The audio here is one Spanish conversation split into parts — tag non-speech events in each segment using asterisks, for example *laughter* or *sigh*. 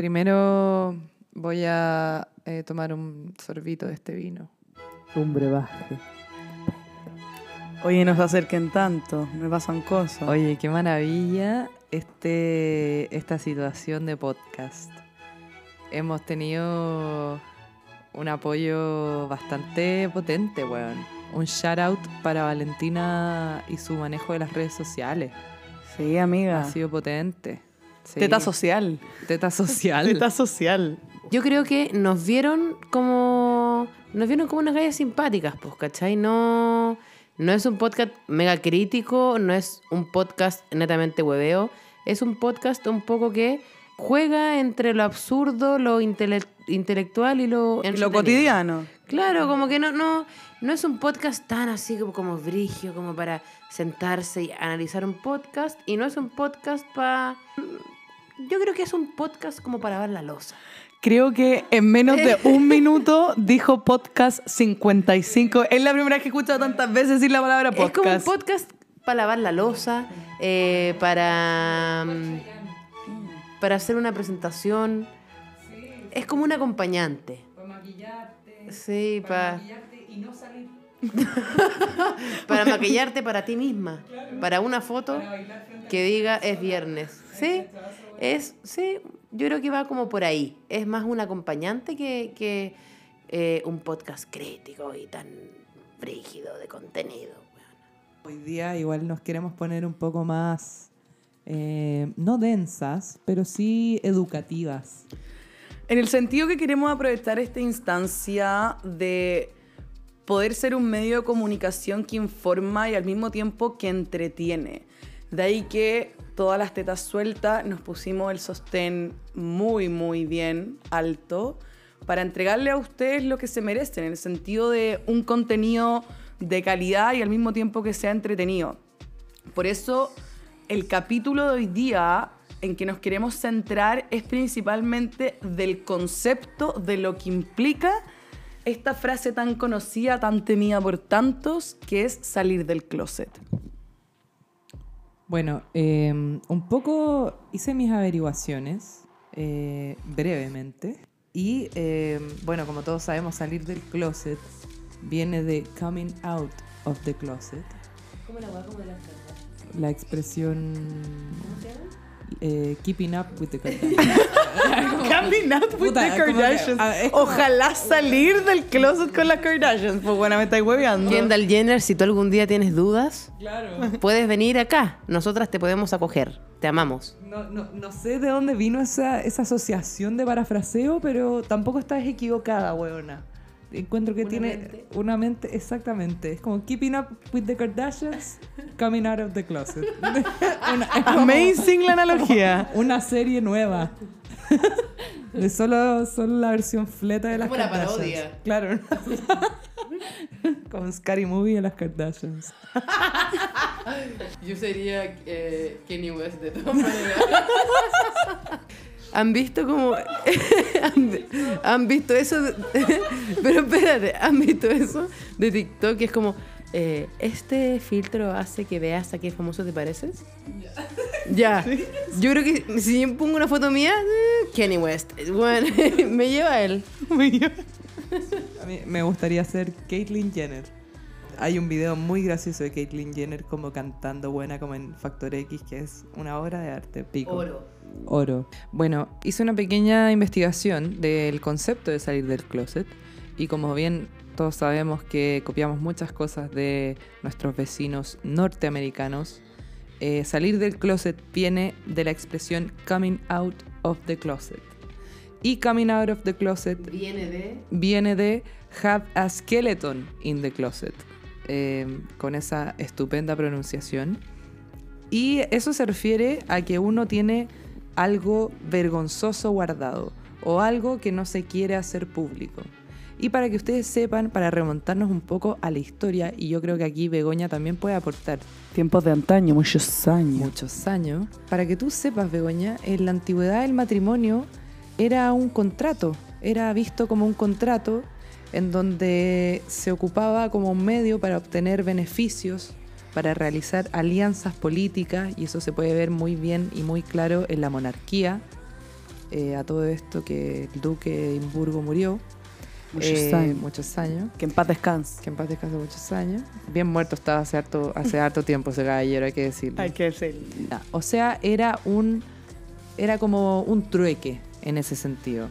Primero voy a eh, tomar un sorbito de este vino. Un brebaje. Oye, no se acerquen tanto, me pasan cosas. Oye, qué maravilla este, esta situación de podcast. Hemos tenido un apoyo bastante potente, weón. Un shout out para Valentina y su manejo de las redes sociales. Sí, amiga. Ha sido potente. Sí. Teta social. Teta *laughs* social. Teta social. Yo creo que nos vieron como. Nos vieron como unas gallas simpáticas, pues, ¿cachai? No. No es un podcast mega crítico, no es un podcast netamente hueveo. Es un podcast un poco que juega entre lo absurdo, lo intele- intelectual y lo. Lo cotidiano. Claro, como que no, no, no es un podcast tan así como, como brigio, como para sentarse y analizar un podcast. Y no es un podcast para. Yo creo que es un podcast como para lavar la losa. Creo que en menos de *laughs* un minuto dijo podcast 55. Es la primera vez que he escuchado tantas veces decir la palabra podcast. Es como un podcast para lavar la losa, eh, para. mm, para hacer una presentación. Es como un acompañante. Para maquillarte. Sí, para. y no salir. *laughs* para maquillarte para ti misma. Para una foto que diga es viernes. Sí, es, sí, yo creo que va como por ahí. Es más un acompañante que, que eh, un podcast crítico y tan frígido de contenido. Hoy día igual nos queremos poner un poco más, eh, no densas, pero sí educativas. En el sentido que queremos aprovechar esta instancia de poder ser un medio de comunicación que informa y al mismo tiempo que entretiene. De ahí que todas las tetas sueltas nos pusimos el sostén muy, muy bien alto para entregarle a ustedes lo que se merecen, en el sentido de un contenido de calidad y al mismo tiempo que sea entretenido. Por eso el capítulo de hoy día en que nos queremos centrar es principalmente del concepto de lo que implica esta frase tan conocida, tan temida por tantos, que es salir del closet. Bueno, eh, un poco hice mis averiguaciones eh, brevemente. Y eh, bueno, como todos sabemos, salir del closet viene de coming out of the closet. ¿Cómo la va? ¿Cómo la La expresión eh, keeping up with the Kardashians. *laughs* Coming out with Puta, the que- Kardashians. ah, como- Ojalá salir del closet con las Kardashians. Pues bueno, me estáis hueveando. Kendall Jenner, si tú algún día tienes dudas, claro. puedes venir acá. Nosotras te podemos acoger. Te amamos. No, no, no sé de dónde vino esa, esa asociación de parafraseo, pero tampoco estás equivocada, weona. Encuentro que Una tiene mente. una mente, exactamente. Es como keeping up with the Kardashians, coming out of the closet. *laughs* Una- como Amazing la analogía. *laughs* una serie nueva. *laughs* De solo, solo la versión fleta de las como Kardashians. parodia. Claro. Como Scary Movie de las Kardashians. Yo sería Kenny West de todas maneras. ¿Han visto como... *laughs* han, han visto eso? de- *laughs* pero espérate, ¿han visto eso de TikTok? Que es como, eh, ¿este filtro hace que veas a qué famoso te pareces? Ya. Yo creo que si yo pongo una foto mía, eh, Kenny West. Bueno, *laughs* me lleva a él. A mí me gustaría ser Caitlyn Jenner. Hay un video muy gracioso de Caitlyn Jenner como cantando buena como en Factor X, que es una obra de arte. Pico. Oro. Oro. Bueno, hice una pequeña investigación del concepto de salir del closet y como bien todos sabemos que copiamos muchas cosas de nuestros vecinos norteamericanos, eh, salir del closet viene de la expresión coming out of the closet. Y coming out of the closet Viene de... viene de Have a Skeleton in the Closet, eh, con esa estupenda pronunciación. Y eso se refiere a que uno tiene algo vergonzoso guardado o algo que no se quiere hacer público. Y para que ustedes sepan, para remontarnos un poco a la historia, y yo creo que aquí Begoña también puede aportar Tiempos de antaño, muchos años. muchos años. Para que tú sepas, Begoña, en la antigüedad el matrimonio era un contrato, era visto como un contrato en donde se ocupaba como un medio para obtener beneficios, para realizar alianzas políticas, y eso se puede ver muy bien y muy claro en la monarquía. eh, a todo esto que el duque de Edimburgo murió. Muchos eh, años. Muchos años. Que en paz descanse. Que en paz descanse muchos años. Bien muerto estaba hace harto, hace *laughs* harto tiempo ese caballero, hay que decirlo. Hay que. Ya, O sea, era un. Era como un trueque en ese sentido.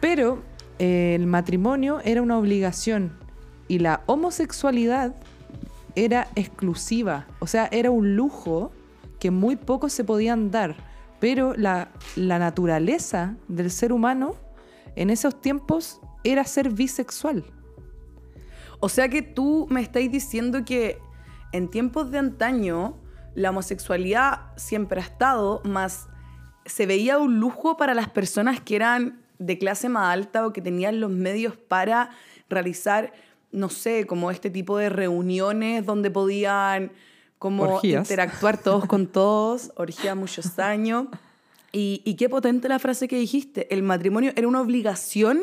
Pero eh, el matrimonio era una obligación y la homosexualidad era exclusiva. O sea, era un lujo que muy pocos se podían dar. Pero la, naturaleza del ser humano en esos tiempos era ser bisexual. O sea que tú me estáis diciendo que en tiempos de antaño la homosexualidad siempre ha estado, más se veía un lujo para las personas que eran de clase más alta o que tenían los medios para realizar, no sé, como este tipo de reuniones donde podían como Orgías. interactuar todos con todos, orgía muchos *laughs* años. Y, y qué potente la frase que dijiste, el matrimonio era una obligación,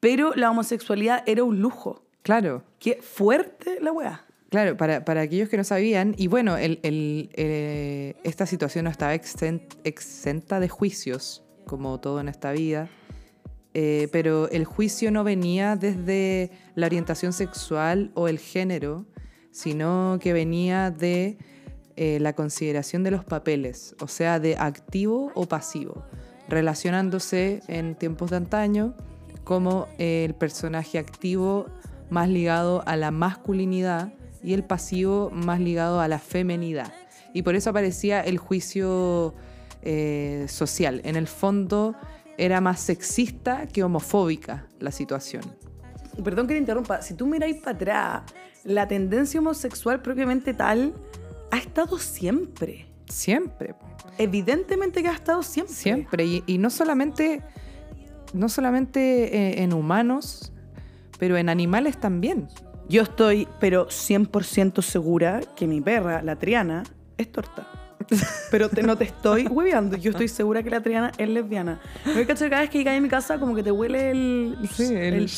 pero la homosexualidad era un lujo. Claro. Qué fuerte la weá. Claro, para, para aquellos que no sabían, y bueno, el, el, eh, esta situación no estaba exen- exenta de juicios, como todo en esta vida, eh, pero el juicio no venía desde la orientación sexual o el género, sino que venía de eh, la consideración de los papeles, o sea, de activo o pasivo, relacionándose en tiempos de antaño como el personaje activo más ligado a la masculinidad y el pasivo más ligado a la femenidad. Y por eso aparecía el juicio eh, social. En el fondo era más sexista que homofóbica la situación. Perdón que te interrumpa. Si tú miráis para atrás, la tendencia homosexual propiamente tal ha estado siempre. Siempre, Evidentemente que ha estado siempre. siempre. Y, y no solamente, no solamente eh, en humanos, pero en animales también. Yo estoy, pero 100% segura que mi perra, la Triana, es torta. *laughs* Pero te- no te estoy hueveando. Yo estoy segura que la Triana es lesbiana. Me voy a cachar cada vez que llegas a mi casa como que te huele el... Sí, el-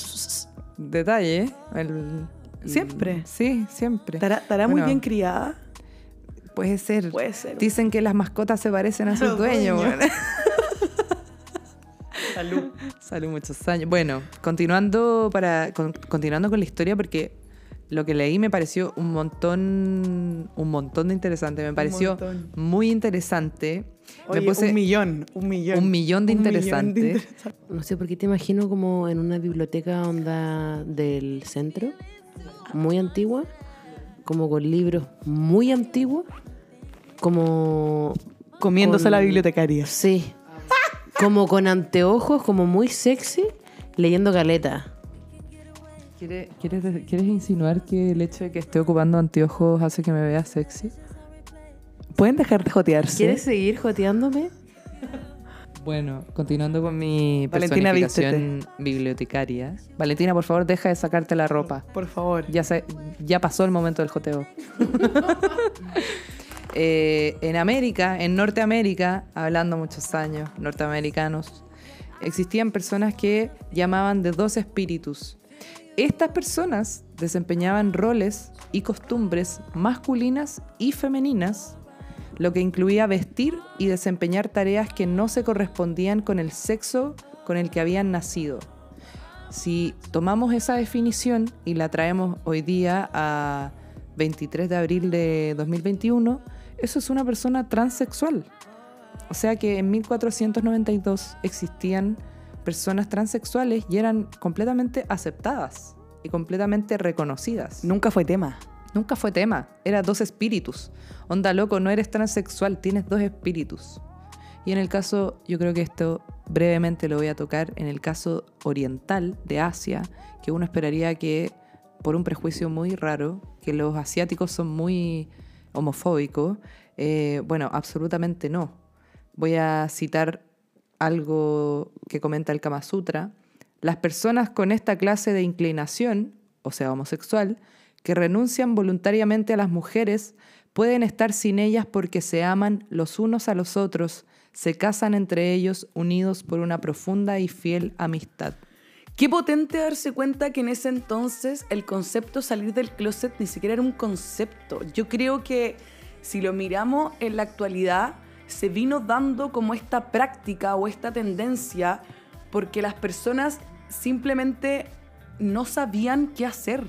Detalle, el- el- Siempre. Sí, siempre. ¿Estará, estará muy Bueno, bien criada? Puede ser. Puede ser. Dicen que las mascotas se parecen a sus dueños. dueños. *laughs* bueno. Salud. Salud muchos años. Bueno, continuando para con- continuando con la historia porque lo que leí me pareció un montón un montón de interesante, me pareció muy interesante. Oye, me puse un millón, un millón. un millón de millón interesante. No sé por qué te imagino como en una biblioteca onda del centro, muy antigua, como con libros muy antiguos, como... Comiéndose con- la bibliotecaria. Sí. Como con anteojos, como muy sexy, leyendo caleta. ¿Quieres, quieres, ¿Quieres insinuar que el hecho de que esté ocupando anteojos hace que me vea sexy? ¿Pueden dejar de jotearse? ¿Quieres seguir joteándome? Bueno, continuando con mi Valentina, personificación bibliotecaria. Valentina, por favor, deja de sacarte la ropa. Por favor. Ya, se- ya pasó el momento del joteo. *laughs* Eh, en América, en Norteamérica, hablando muchos años, norteamericanos, existían personas que llamaban de dos espíritus. Estas personas desempeñaban roles y costumbres masculinas y femeninas, lo que incluía vestir y desempeñar tareas que no se correspondían con el sexo con el que habían nacido. Si tomamos esa definición y la traemos hoy día a 23 de abril de 2021, eso es una persona transexual. O sea que en 1492 existían personas transexuales y eran completamente aceptadas y completamente reconocidas. Nunca fue tema. Nunca fue tema, era dos espíritus. Onda loco, no eres transexual, tienes dos espíritus. Y en el caso, yo creo que esto brevemente lo voy a tocar, en el caso oriental de Asia, que uno esperaría que, por un prejuicio muy raro, que los asiáticos son muy homofóbicos, eh, bueno, absolutamente no. Voy a citar algo que comenta el Kama Sutra. Las personas con esta clase de inclinación, o sea, homosexual, que renuncian voluntariamente a las mujeres, pueden estar sin ellas porque se aman los unos a los otros, se casan entre ellos unidos por una profunda y fiel amistad. Qué potente darse cuenta que en ese entonces el concepto salir del closet ni siquiera era un concepto. Yo creo que si lo miramos en la actualidad, se vino dando como esta práctica o esta tendencia porque las personas simplemente no sabían qué hacer.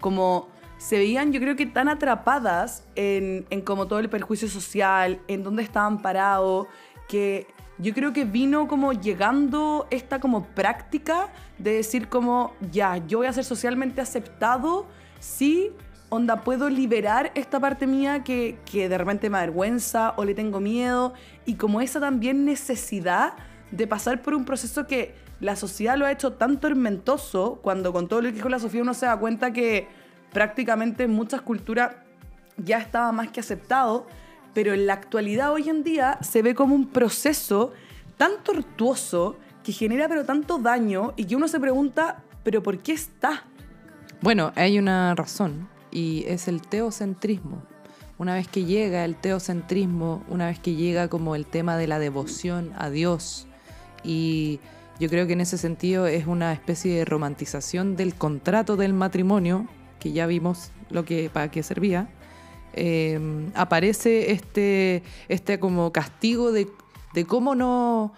Como se veían, yo creo que tan atrapadas en, en como todo el perjuicio social, en dónde estaban parados, que yo creo que vino como llegando esta como práctica de decir como, ya, yo voy a ser socialmente aceptado si, onda, puedo liberar esta parte mía que, que de repente me avergüenza o le tengo miedo, y como esa también necesidad de pasar por un proceso que la sociedad lo ha hecho tan tormentoso, cuando con todo lo que dijo la Sofía uno se da cuenta que prácticamente en muchas culturas ya estaba más que aceptado, pero en la actualidad hoy en día se ve como un proceso tan tortuoso que genera pero tanto daño y que uno se pregunta, pero ¿por qué está? Bueno, hay una razón y es el teocentrismo. Una vez que llega el teocentrismo, una vez que llega como el tema de la devoción a Dios y yo creo que en ese sentido es una especie de romantización del contrato del matrimonio, que ya vimos lo que para qué servía. eh, aparece este, este como castigo de, de cómo no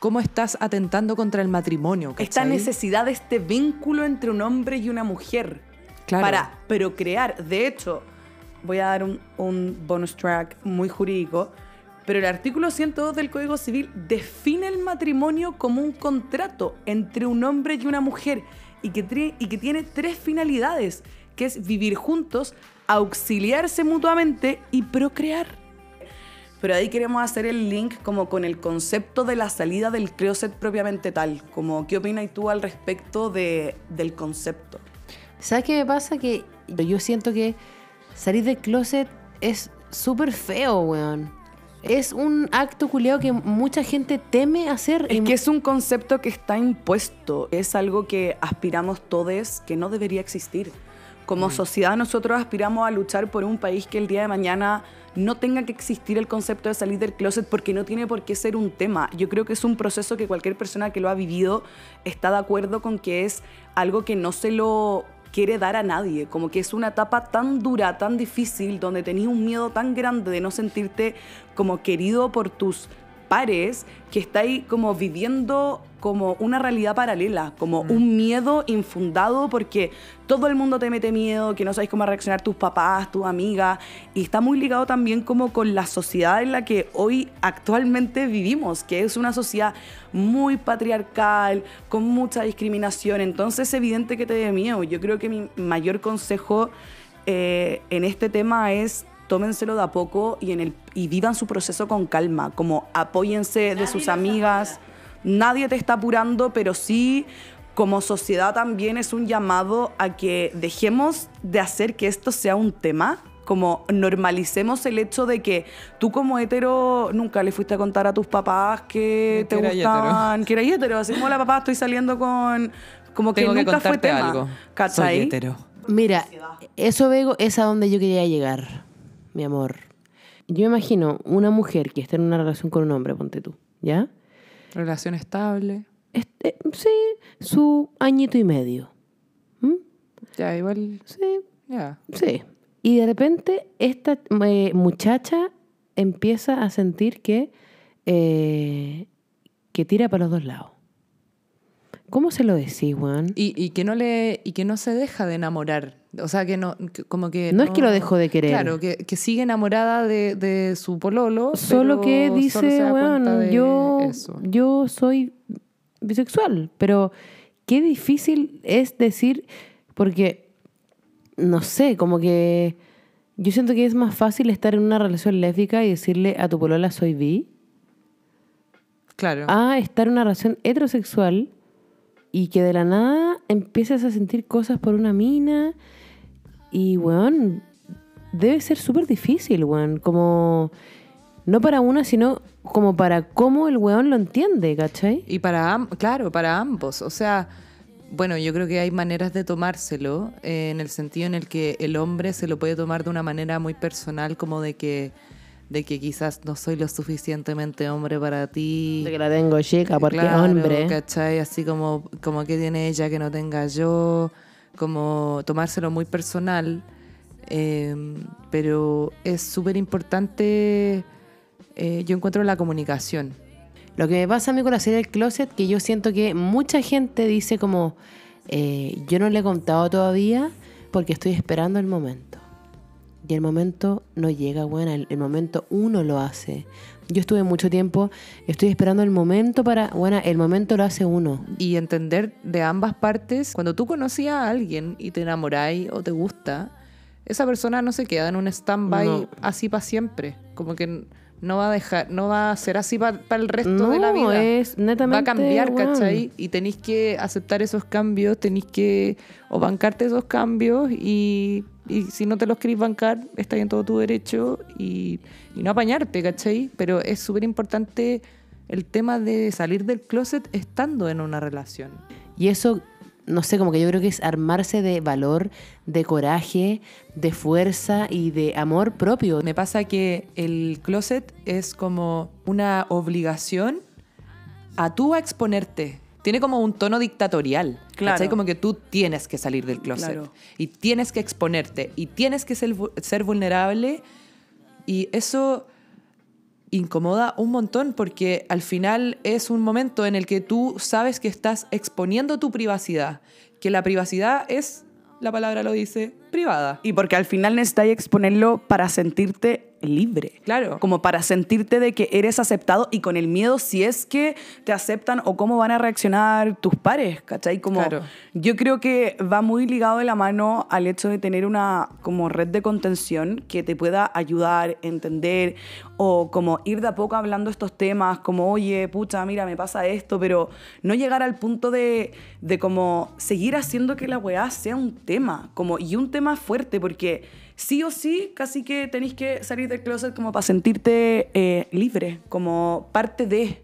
cómo estás atentando contra el matrimonio. Esta ¿cachai? necesidad de este vínculo entre un hombre y una mujer Para procrear. De hecho, voy a dar un, bonus track muy jurídico, pero el artículo 102 del Código Civil define el matrimonio como un contrato entre un hombre y una mujer y que, tiene tres finalidades, que es vivir juntos, auxiliarse mutuamente y procrear. Pero ahí queremos hacer el link como con el concepto de la salida del closet propiamente tal. Como, ¿qué opinas tú al respecto de, del concepto? ¿Sabes qué me pasa? Que yo siento que salir del closet es súper feo, weón. Es un acto culiado que mucha gente teme hacer. Es que es un concepto que está impuesto, es algo que aspiramos todos que no debería existir. Como sociedad nosotros aspiramos a luchar por un país que el día de mañana no tenga que existir el concepto de salir del closet porque no tiene por qué ser un tema. Yo creo que es un proceso que cualquier persona que lo ha vivido está de acuerdo con que es algo que no se lo quiere dar a nadie, como que es una etapa tan dura, tan difícil, donde tenías un miedo tan grande de no sentirte como querido por tus pares que estáis como viviendo como una realidad paralela, como un miedo infundado porque todo el mundo te mete miedo, que no sabéis cómo reaccionar tus papás, tus amigas, y está muy ligado también como con la sociedad en la que hoy actualmente vivimos, que es una sociedad muy patriarcal, con mucha discriminación, entonces es evidente que te dé miedo. Yo creo que mi mayor consejo eh, en este tema es tómenselo de a poco y, en el, y vivan su proceso con calma, como apóyense de sus amigas. Nadie te está apurando, pero sí como sociedad también es un llamado a que dejemos de hacer que esto sea un tema, como normalicemos el hecho de que tú como hetero nunca le fuiste a contar a tus papás que te Que gustaban, que era hetero, así como la papá estoy saliendo con como que Tengo que nunca fue tema. algo. ¿Cachai? Soy hetero. Mira, eso Vego es a donde yo quería llegar, mi amor. Yo me imagino una mujer que está en una relación con un hombre, ponte tú, ¿ya? Relación estable. Este, sí, su añito y medio. ¿Mm? Ya, igual. Sí, Ya. sí. Y de repente esta eh, muchacha empieza a sentir que, eh, que tira para los dos lados. ¿Cómo se lo decís, weón? Y, y que no le y que no se deja de enamorar o sea que no que- como que No es que lo dejó de querer. claro que, que sigue enamorada de, de su pololo Solo que dice, de yo, eso. yo soy bisexual, pero qué difícil es decir, porque, no sé, como que yo siento que es más fácil estar en una relación lésbica y decirle a tu polola soy bi, claro a estar en una relación heterosexual y que de la nada empieces a sentir cosas por una mina y, weón, debe ser súper difícil, weón, como... No para una, sino como para cómo el weón lo entiende, ¿cachai? y para am- claro para ambos o sea bueno yo creo que hay maneras de tomárselo eh, en el sentido en el que el hombre se lo puede tomar de una manera muy personal como de que de que quizás no soy lo suficientemente hombre para ti De que la tengo chica porque es Claro, hombre. ¿cachai? Así como, como que tiene ella que no tenga yo, como tomárselo muy personal. eh, pero es súper importante eh, yo encuentro la comunicación. Lo que me pasa a mí con la serie del closet, que yo siento que mucha gente dice como, eh, yo no le he contado todavía porque estoy esperando el momento. Y el momento no llega, bueno, el momento uno lo hace. Yo estuve mucho tiempo, estoy esperando el momento para, bueno, el momento lo hace uno. Y entender de ambas partes, cuando tú conocías a alguien y te enamoráis o te gusta, esa persona no se queda en un stand-by No. así para siempre. Como que no va a dejar, no va a ser así para el resto de la vida. es netamente, va a cambiar, weón. ¿cachai? Y tenéis que aceptar esos cambios, tenéis que o bancarte esos cambios y, y si no te los queréis bancar, está en todo tu derecho y, y no apañarte, ¿cachai? Pero es súper importante el tema de salir del closet estando en una relación. Y eso, no sé, como que yo creo que es armarse de valor, de coraje, de fuerza y de amor propio. Me pasa que el closet es como una obligación a tú a exponerte. Tiene como un tono dictatorial. Claro. ¿cachai? Como que tú tienes que salir del closet. Claro. Y tienes que exponerte. Y tienes que ser, vu- ser vulnerable. Y eso incomoda un montón porque al final es un momento en el que tú sabes que estás exponiendo tu privacidad. Que la privacidad es, la palabra lo dice, privada. Y porque al final necesitas exponerlo para sentirte libre. Claro. Como para sentirte de que eres aceptado y con el miedo si es que te aceptan o cómo van a reaccionar tus pares, ¿cachai? Como Claro. yo creo que va muy ligado de la mano al hecho de tener una como red de contención que te pueda ayudar, entender o como ir de a poco hablando estos temas, como, oye, pucha, mira, me pasa esto, pero no llegar al punto de, de como seguir haciendo que la weá sea un tema, como, y un tema fuerte, porque sí o sí, casi que tenéis que salir del closet como para sentirte eh, libre, como parte de...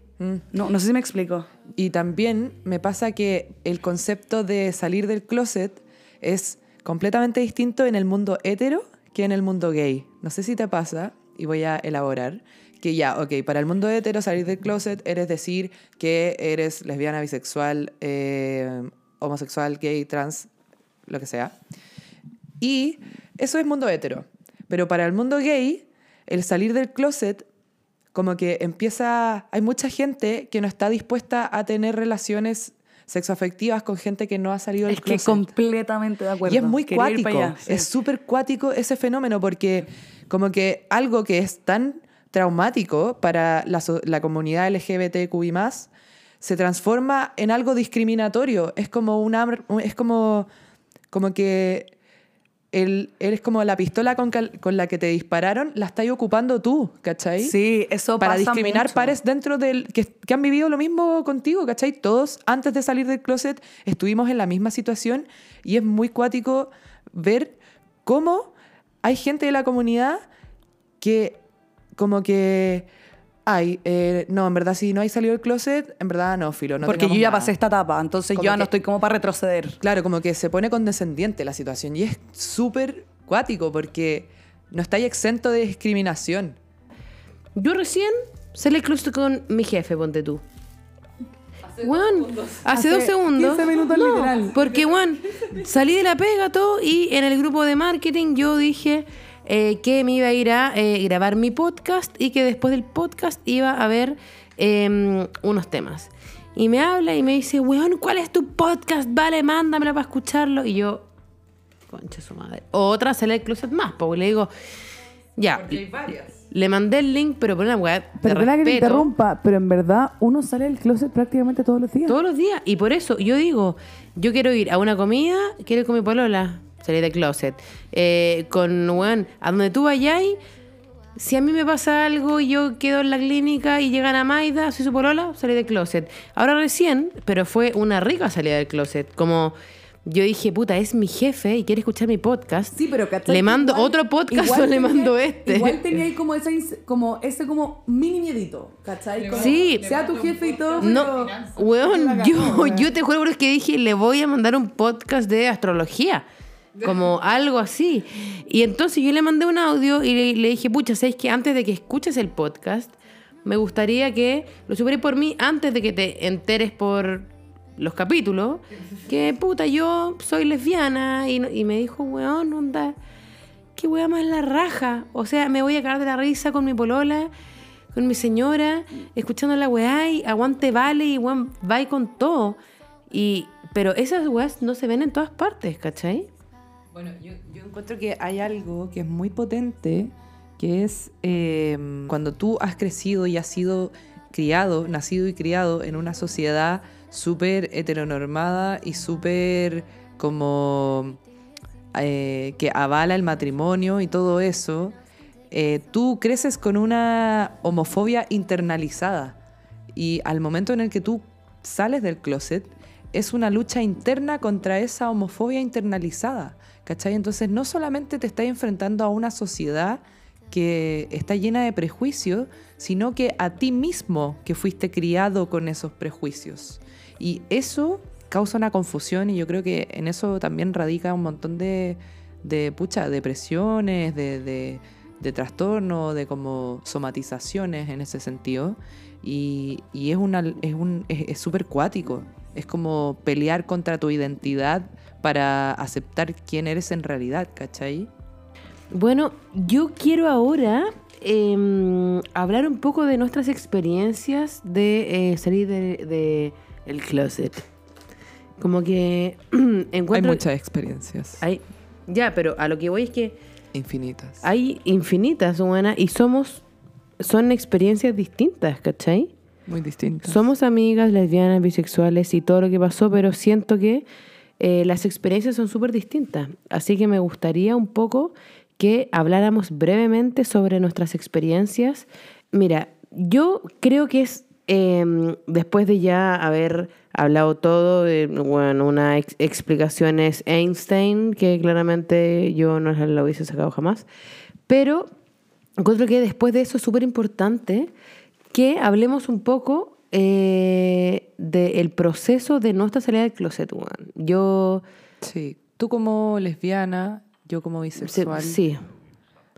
No, no sé si me explico. Y también me pasa que el concepto de salir del closet es completamente distinto en el mundo hetero que en el mundo gay. No sé si te pasa, y voy a elaborar, que ya, ok, para el mundo hetero salir del closet eres decir que eres lesbiana, bisexual, eh, homosexual, gay, trans, lo que sea. Y eso es mundo hetero. Pero para el mundo gay, el salir del closet, como que empieza. Hay mucha gente que no está dispuesta a tener relaciones sexoafectivas con gente que no ha salido del Es que closet. completamente de acuerdo. Y es muy Quería cuático. para allá, sí. Es súper cuático ese fenómeno porque como que algo que es tan traumático para la, la comunidad LGBTQI+, se transforma en algo discriminatorio. Es como una... Es como, como que el, eres como la pistola con, cal- con la que te dispararon, la estás ocupando tú, ¿cachai? Sí, eso para pasa discriminar mucho. pares dentro del que, que han vivido lo mismo contigo, ¿cachai? Todos antes de salir del closet estuvimos en la misma situación y es muy cuático ver cómo hay gente de la comunidad que como que ay, eh, no, en verdad si no hay salido del closet, en verdad no, filo, no Porque yo ya nada. pasé esta etapa, entonces Como yo ya no estoy como para retroceder. Claro, como que se pone condescendiente la situación y es súper cuático porque no estáis exento de discriminación. Yo recién salí del closet con mi jefe, ponte tú. Juan, hace, Hace dos segundos. 15 minutos No, literal. Porque, Juan, salí de la pega todo y en el grupo de marketing yo dije eh, que me iba a ir a eh, grabar mi podcast y que después del podcast iba a ver eh, unos temas. Y me habla y me dice, weón, ¿cuál es tu podcast? Vale, mándamelo para escucharlo. Y yo, concha su madre. Otra sale del closet más, porque le digo, ya. Le mandé el link, pero por una weá. Perdona que te interrumpa, pero en verdad uno sale del closet prácticamente todos los días. Todos los días. Y por eso yo digo, yo quiero ir a una comida, quiero ir con mi polola, salir del closet. Eh, con, weón, a donde tú vayas, si a mí me pasa algo y yo quedo en la clínica y llegan a Maida, soy su polola, salí del closet. Ahora recién, pero fue una rica salida del closet. Como yo dije, puta, es mi jefe y quiere escuchar mi podcast. Sí, pero ¿cachai? ¿Le mando Igual- otro podcast igual o le tenía- mando este? Igual tenía ahí como, esa, como ese como mini miedito, ¿cachai? Como, Sí. Sea tu jefe y todo, No, pero- weón, yo, *laughs* yo te juro por que dije, le voy a mandar un podcast de astrología. Como *laughs* algo así. Y entonces yo le mandé un audio y le, le dije, pucha, ¿sabes que antes de que escuches el podcast, me gustaría que lo supieras por mí antes de que te enteres por los capítulos, que puta, yo soy lesbiana. Y, y me dijo, weón, onda, qué wea más la raja. O sea, me voy a cagar de la risa con mi polola con mi señora, escuchando la weá y aguante vale y weón, va con todo. Y, pero esas weas no se ven en todas partes, ¿cachai? Bueno, yo, yo encuentro que hay algo que es muy potente, que es eh, cuando tú has crecido y has sido criado, nacido y criado en una sociedad súper heteronormada y súper como eh, que avala el matrimonio y todo eso, eh, tú creces con una homofobia internalizada. Y al momento en el que tú sales del closet es una lucha interna contra esa homofobia internalizada, ¿cachai? Entonces no solamente te estás enfrentando a una sociedad que está llena de prejuicios, sino que a ti mismo que fuiste criado con esos prejuicios. Y eso causa una confusión y yo creo que en eso también radica un montón de, de pucha, depresiones, de, de, trastornos, de como somatizaciones en ese sentido. Y, y es una es un es súper cuático. Es como pelear contra tu identidad para aceptar quién eres en realidad, ¿cachai? Bueno, yo quiero ahora eh, hablar un poco de nuestras experiencias de eh, salir de, de el closet. Como que *clears throat* encuentro... Hay muchas experiencias. Hay- ya, pero a lo que voy es que Infinitas. hay infinitas, buenas, y somos... Son experiencias distintas, ¿cachai? Muy distintas. Somos amigas, lesbianas, bisexuales y todo lo que pasó, pero siento que eh, las experiencias son súper distintas. Así que me gustaría un poco que habláramos brevemente sobre nuestras experiencias. Mira, yo creo que es eh, después de ya haber hablado todo, de, bueno, una ex- explicación es Einstein, que claramente yo no la hubiese sacado jamás, pero encuentro que después de eso es súper importante que hablemos un poco eh, del proceso de nuestra salida del closet, weón. Yo... Sí. Tú como lesbiana, yo como bisexual. Sí,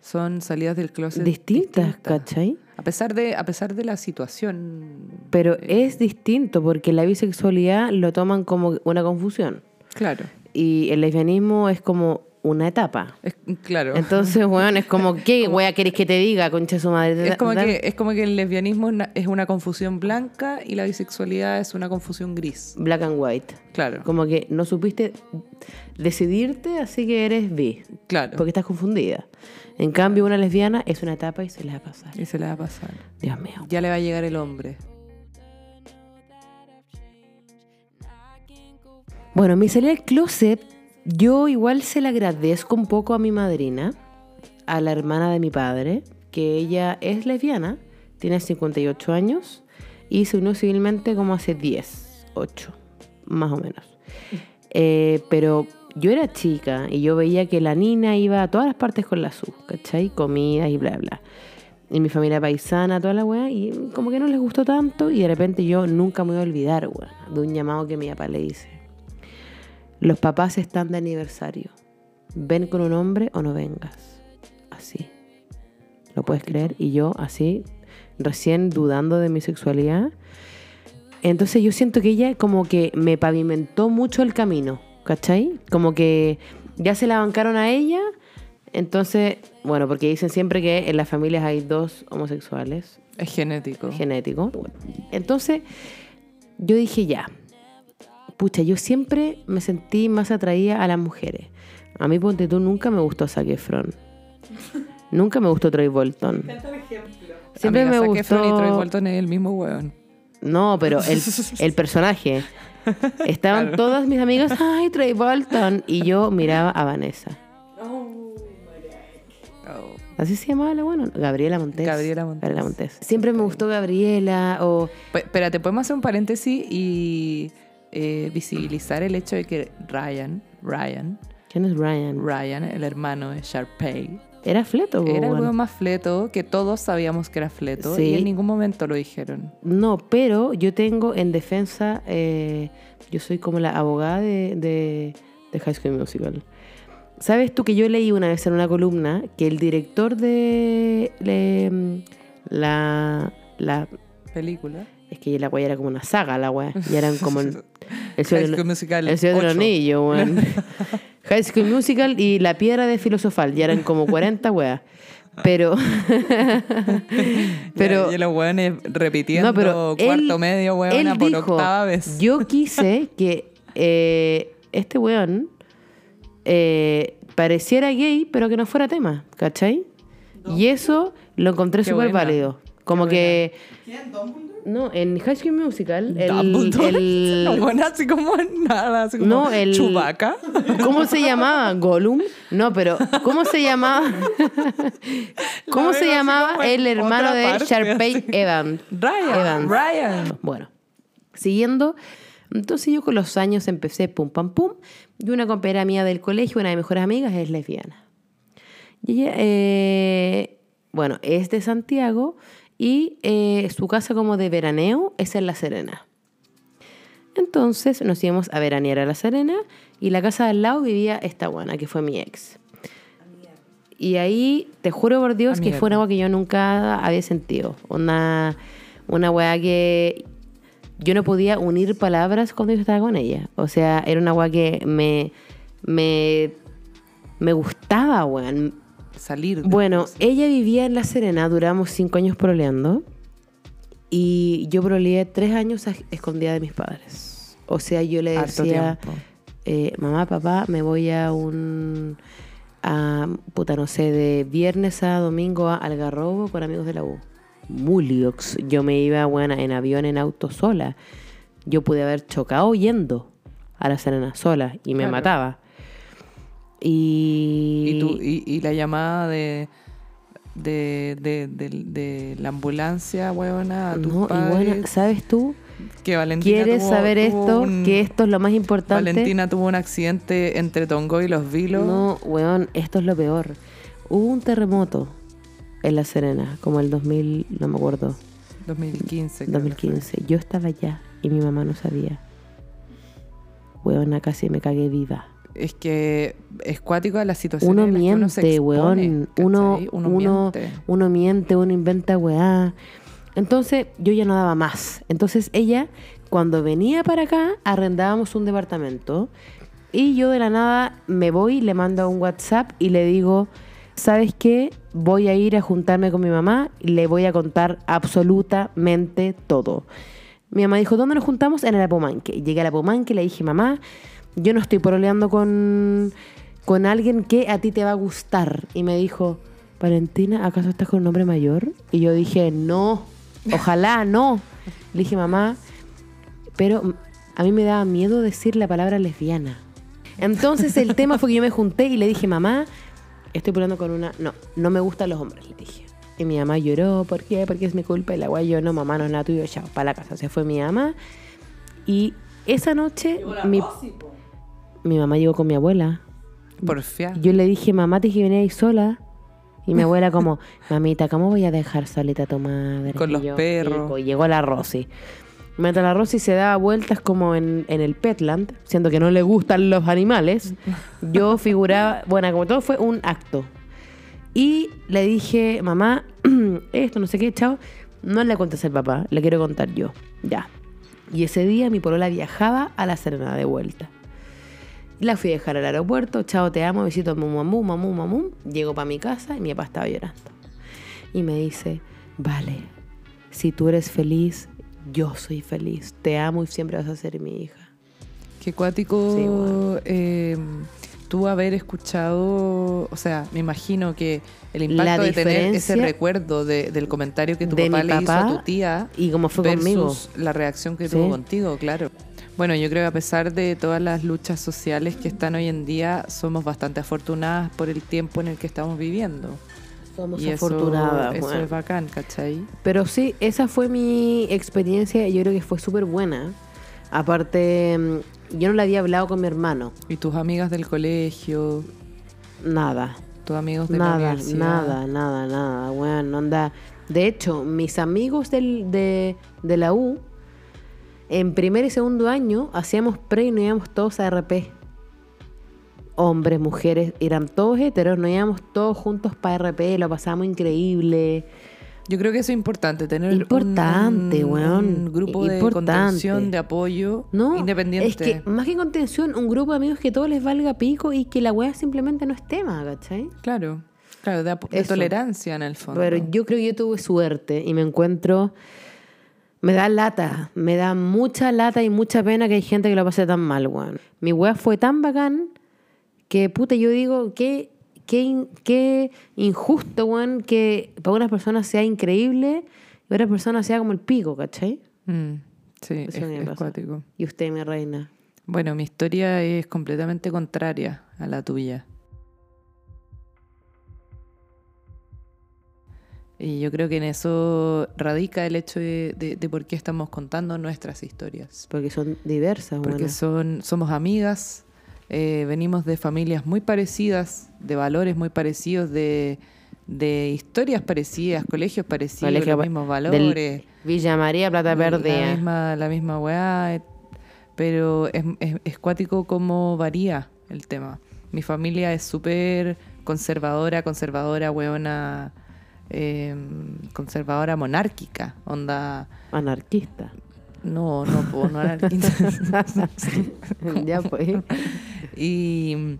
Son salidas del closet distintas, ¿cachai? A pesar de, a pesar de la situación. Pero es distinto porque la bisexualidad lo toman como una confusión Claro. y el lesbianismo es como una etapa. Es, claro. Entonces, weón, es como, ¿qué *laughs* wea querés que te diga, concha su madre? es como, que, es como que el lesbianismo es una- confusión blanca y la bisexualidad es una confusión gris. Black and white. Claro. Como que no supiste decidirte, así que eres bi. Claro. Porque estás confundida. En cambio, una lesbiana es una etapa y se le va a pasar. Y se le va a pasar. Dios mío. Ya le va a llegar el hombre. Bueno, mi salida del closet, yo igual se la agradezco un poco a mi madrina, a la hermana de mi padre, que ella es lesbiana, tiene 58 años y se unió civilmente como hace 10, 8, más o menos. Eh, pero yo era chica y yo veía que la Nina iba a todas las partes con la SU, ¿cachai? Comidas y bla, bla. Y mi familia paisana, toda la weá, y como que no les gustó tanto y de repente yo nunca me voy a olvidar, weá, de un llamado que mi papá le hice. Los papás están de aniversario. Ven con un hombre o no vengas. Así. ¿Lo puedes creer? Y yo así, recién dudando de mi sexualidad. Entonces yo siento que ella como que me pavimentó mucho el camino, ¿cachai? Como que ya se la bancaron a ella. Entonces, bueno, porque dicen siempre que en las familias hay dos homosexuales Es genético. genético. Entonces, yo dije ya. Pucha, yo siempre me sentí más atraída a las mujeres. A mí, ponte tú, nunca me gustó Zac Efron. *laughs* nunca me gustó Troy Bolton. Siempre Amiga, me Zac Efron y Troy gustó. Bolton es el mismo hueón. No, pero el, *laughs* el personaje. Estaban Claro. todas mis amigas, *laughs* ay, Troy Bolton. Y yo miraba a Vanessa. Oh. Así se llamaba la buena. Gabriela Montes. Gabriela Montes. Siempre me gustó Gabriela o Pe- Espérate, podemos hacer un paréntesis y eh, visibilizar el hecho de que Ryan, Ryan, ¿Quién es Ryan? Ryan, el hermano de Sharpay, Era Fleto, era el hueón más fleto, que todos sabíamos que era fleto Sí. y en ningún momento lo dijeron. No, pero yo tengo en defensa, eh, yo soy como la abogada de, de, de High School Musical. ¿Sabes tú que yo leí una vez en una columna que el director de le- la, la... Película. Es que la weá era como una saga, la weá. Y eran como... *laughs* El, el High School Musical el Señor del. Anillo, weón. *laughs* High School Musical y La Piedra de Filosofal. Ya eran como 40 weas. Pero. *laughs* pero. Y los weones repitiendo No, pero cuarto él- medio, él weona, por dijo, octava vez. Yo quise que eh, este weón eh, pareciera gay, pero que no fuera tema, ¿cachai? Y eso lo encontré súper válido. Como Qué que. No, en High School Musical, el, el- *laughs* No, bueno, así como nada, así como No, el- Chewbacca. ¿Cómo se llamaba? ¿Gollum? No, pero ¿cómo se llamaba? *laughs* ¿Cómo se llamaba el hermano de parte, Sharpay así. Evans? Ryan. Evans. Ryan. Bueno, siguiendo. Entonces yo con los años empecé pum pam pum. Y una compañera mía del colegio, una de mis mejores amigas, es lesbiana. Y ella, eh, bueno, es de Santiago y eh, su casa como de veraneo es en La Serena. Entonces nos íbamos a veranear a La Serena y la casa de al lado vivía esta buena, que fue mi ex. Y ahí, te juro por Dios, que fue una agua que yo nunca había sentido. Una, una weá que yo no podía unir palabras cuando yo estaba con ella. O sea, era una weá que me, me, me gustaba, weón. Salir. de- Bueno, ella vivía en La Serena, duramos cinco años proleando. Y yo proleé tres años escondida de mis padres. O sea, yo le decía, eh, mamá, papá, me voy a un, a, puta, no sé, de viernes a domingo a Algarrobo con amigos de la U. Muliox. Yo me iba, bueno, en avión, en auto sola. Yo pude haber chocado yendo a La Serena sola y me Claro. mataba. Y... Y, tú- y, y la llamada de, de, de, la ambulancia, huevona, a tus No, y padres. bueno, ¿sabes tú? que Valentina ¿Quieres tuvo- saber tuvo esto? un- Que esto es lo más importante. Valentina tuvo un accidente entre Tongo y Los Vilos. No, weón, esto es lo peor. Hubo un terremoto en La Serena, como el 2000, no me acuerdo, 2015. creo que 2015. Yo estaba allá y mi mamá no sabía. Weón, casi me cagué viva. Es que es cuático a la situación Uno en las que uno se miente, expone, weón. Uno, uno, uno, uno, miente. miente, uno inventa weá. Entonces, yo ya no daba más. Entonces, ella, cuando venía para acá, arrendábamos un departamento. Y yo de la nada me voy, le mando un WhatsApp y le digo, ¿sabes qué? Voy a ir a juntarme con mi mamá y le voy a contar absolutamente todo. Mi mamá dijo, ¿dónde nos juntamos? En el Apomanque. Llegué al Apomanque le dije, mamá, yo no estoy pololeando con, con alguien que a ti te va a gustar. Y me dijo, Valentina, ¿acaso estás con un hombre mayor? Y yo dije, no, ojalá no. Le dije, mamá, pero a mí me daba miedo decir la palabra lesbiana. Entonces el tema fue que yo me junté y le dije, mamá, estoy peleando con una... No, no me gustan los hombres, le dije. Y mi mamá lloró, ¿por qué? Porque es mi culpa. Y la guay, yo no, mamá, no es nada tuyo, chao, para la casa. Se fue mi mamá. Y esa noche, mi, mi mamá llegó con mi abuela. Porfiar. Yo le dije, mamá, te dije que venía ahí sola. Y mi abuela como, *laughs* mamita, ¿cómo voy a dejar solita a tu madre? Con Y los yo, perros. Y llegó la Rosy. Mientras la Rosy se daba vueltas como en, en el Petland, siendo que no le gustan los animales, *laughs* yo figuraba, bueno, como todo fue un acto. Y le dije, mamá, *clears throat* esto, no sé qué, chao. No le contes al papá, le quiero contar yo. Ya. Y ese día mi polola viajaba a la Serena de vuelta. La fui a dejar al aeropuerto, chao, te amo, besito, mamú, mamú, mamú, mamú. Llego para mi casa y mi papá estaba llorando. Y me dice, vale, si tú eres feliz, yo soy feliz. Te amo y siempre vas a ser mi hija. Qué cuático Sí, bueno. eh, tú haber escuchado, o sea, me imagino que el impacto de tener ese recuerdo de- del comentario que tu papá mi le hizo papá a tu tía Y como fue conmigo. la reacción que Sí. tuvo contigo, claro. Bueno, yo creo que a pesar de todas las luchas sociales que están hoy en día, somos bastante afortunadas por el tiempo en el que estamos viviendo. Somos y afortunadas. eso bueno. es bacán, ¿cachai? Pero sí, esa fue mi experiencia y yo creo que fue súper buena. Aparte, mm, yo no la había hablado con mi hermano. Y tus amigas del colegio, Nada. tus amigos de la Nada, universidad. nada, nada, nada. Bueno, onda. De hecho, mis amigos del, de, de la U, en primer y segundo año, hacíamos pre y nos íbamos todos a RP. Hombres, mujeres, eran todos heteros, nos íbamos todos juntos para RP, lo pasábamos increíble. Yo creo que eso es importante, tener un- Importante, un, weón. un grupo de contención, de apoyo No, independiente. es que más que contención, un grupo de amigos que todo les valga pico y que la weá simplemente no es tema, ¿cachai? Claro. Claro, de, de tolerancia en el fondo. Pero yo creo que yo tuve suerte y me encuentro. Me da lata, me da mucha lata y mucha pena que hay gente que lo pase tan mal, weón. Mi weá fue tan bacán que, puta, yo digo, qué, qué, qué injusto, weón, que para unas personas sea increíble y para otras personas sea como el pico, ¿cachai? Mm, sí, es, Eso es cuático. Y usted, mi reina. Bueno, mi historia es completamente contraria a la tuya. Y yo creo que en eso radica el hecho de, de- de por qué estamos contando nuestras historias. Porque son diversas, Porque son, somos amigas, eh, venimos de familias muy parecidas, de valores muy parecidos, de, de historias parecidas, colegios parecidos, Colegio los mismos valores. Villa María, Plata Verde. La misma, la misma weá, pero es, es, es cuático cómo varía el tema. Mi familia es súper conservadora, conservadora, weona, eh, conservadora monárquica, onda... Anarquista. No, no, no anarquista. *laughs* ya, pues. y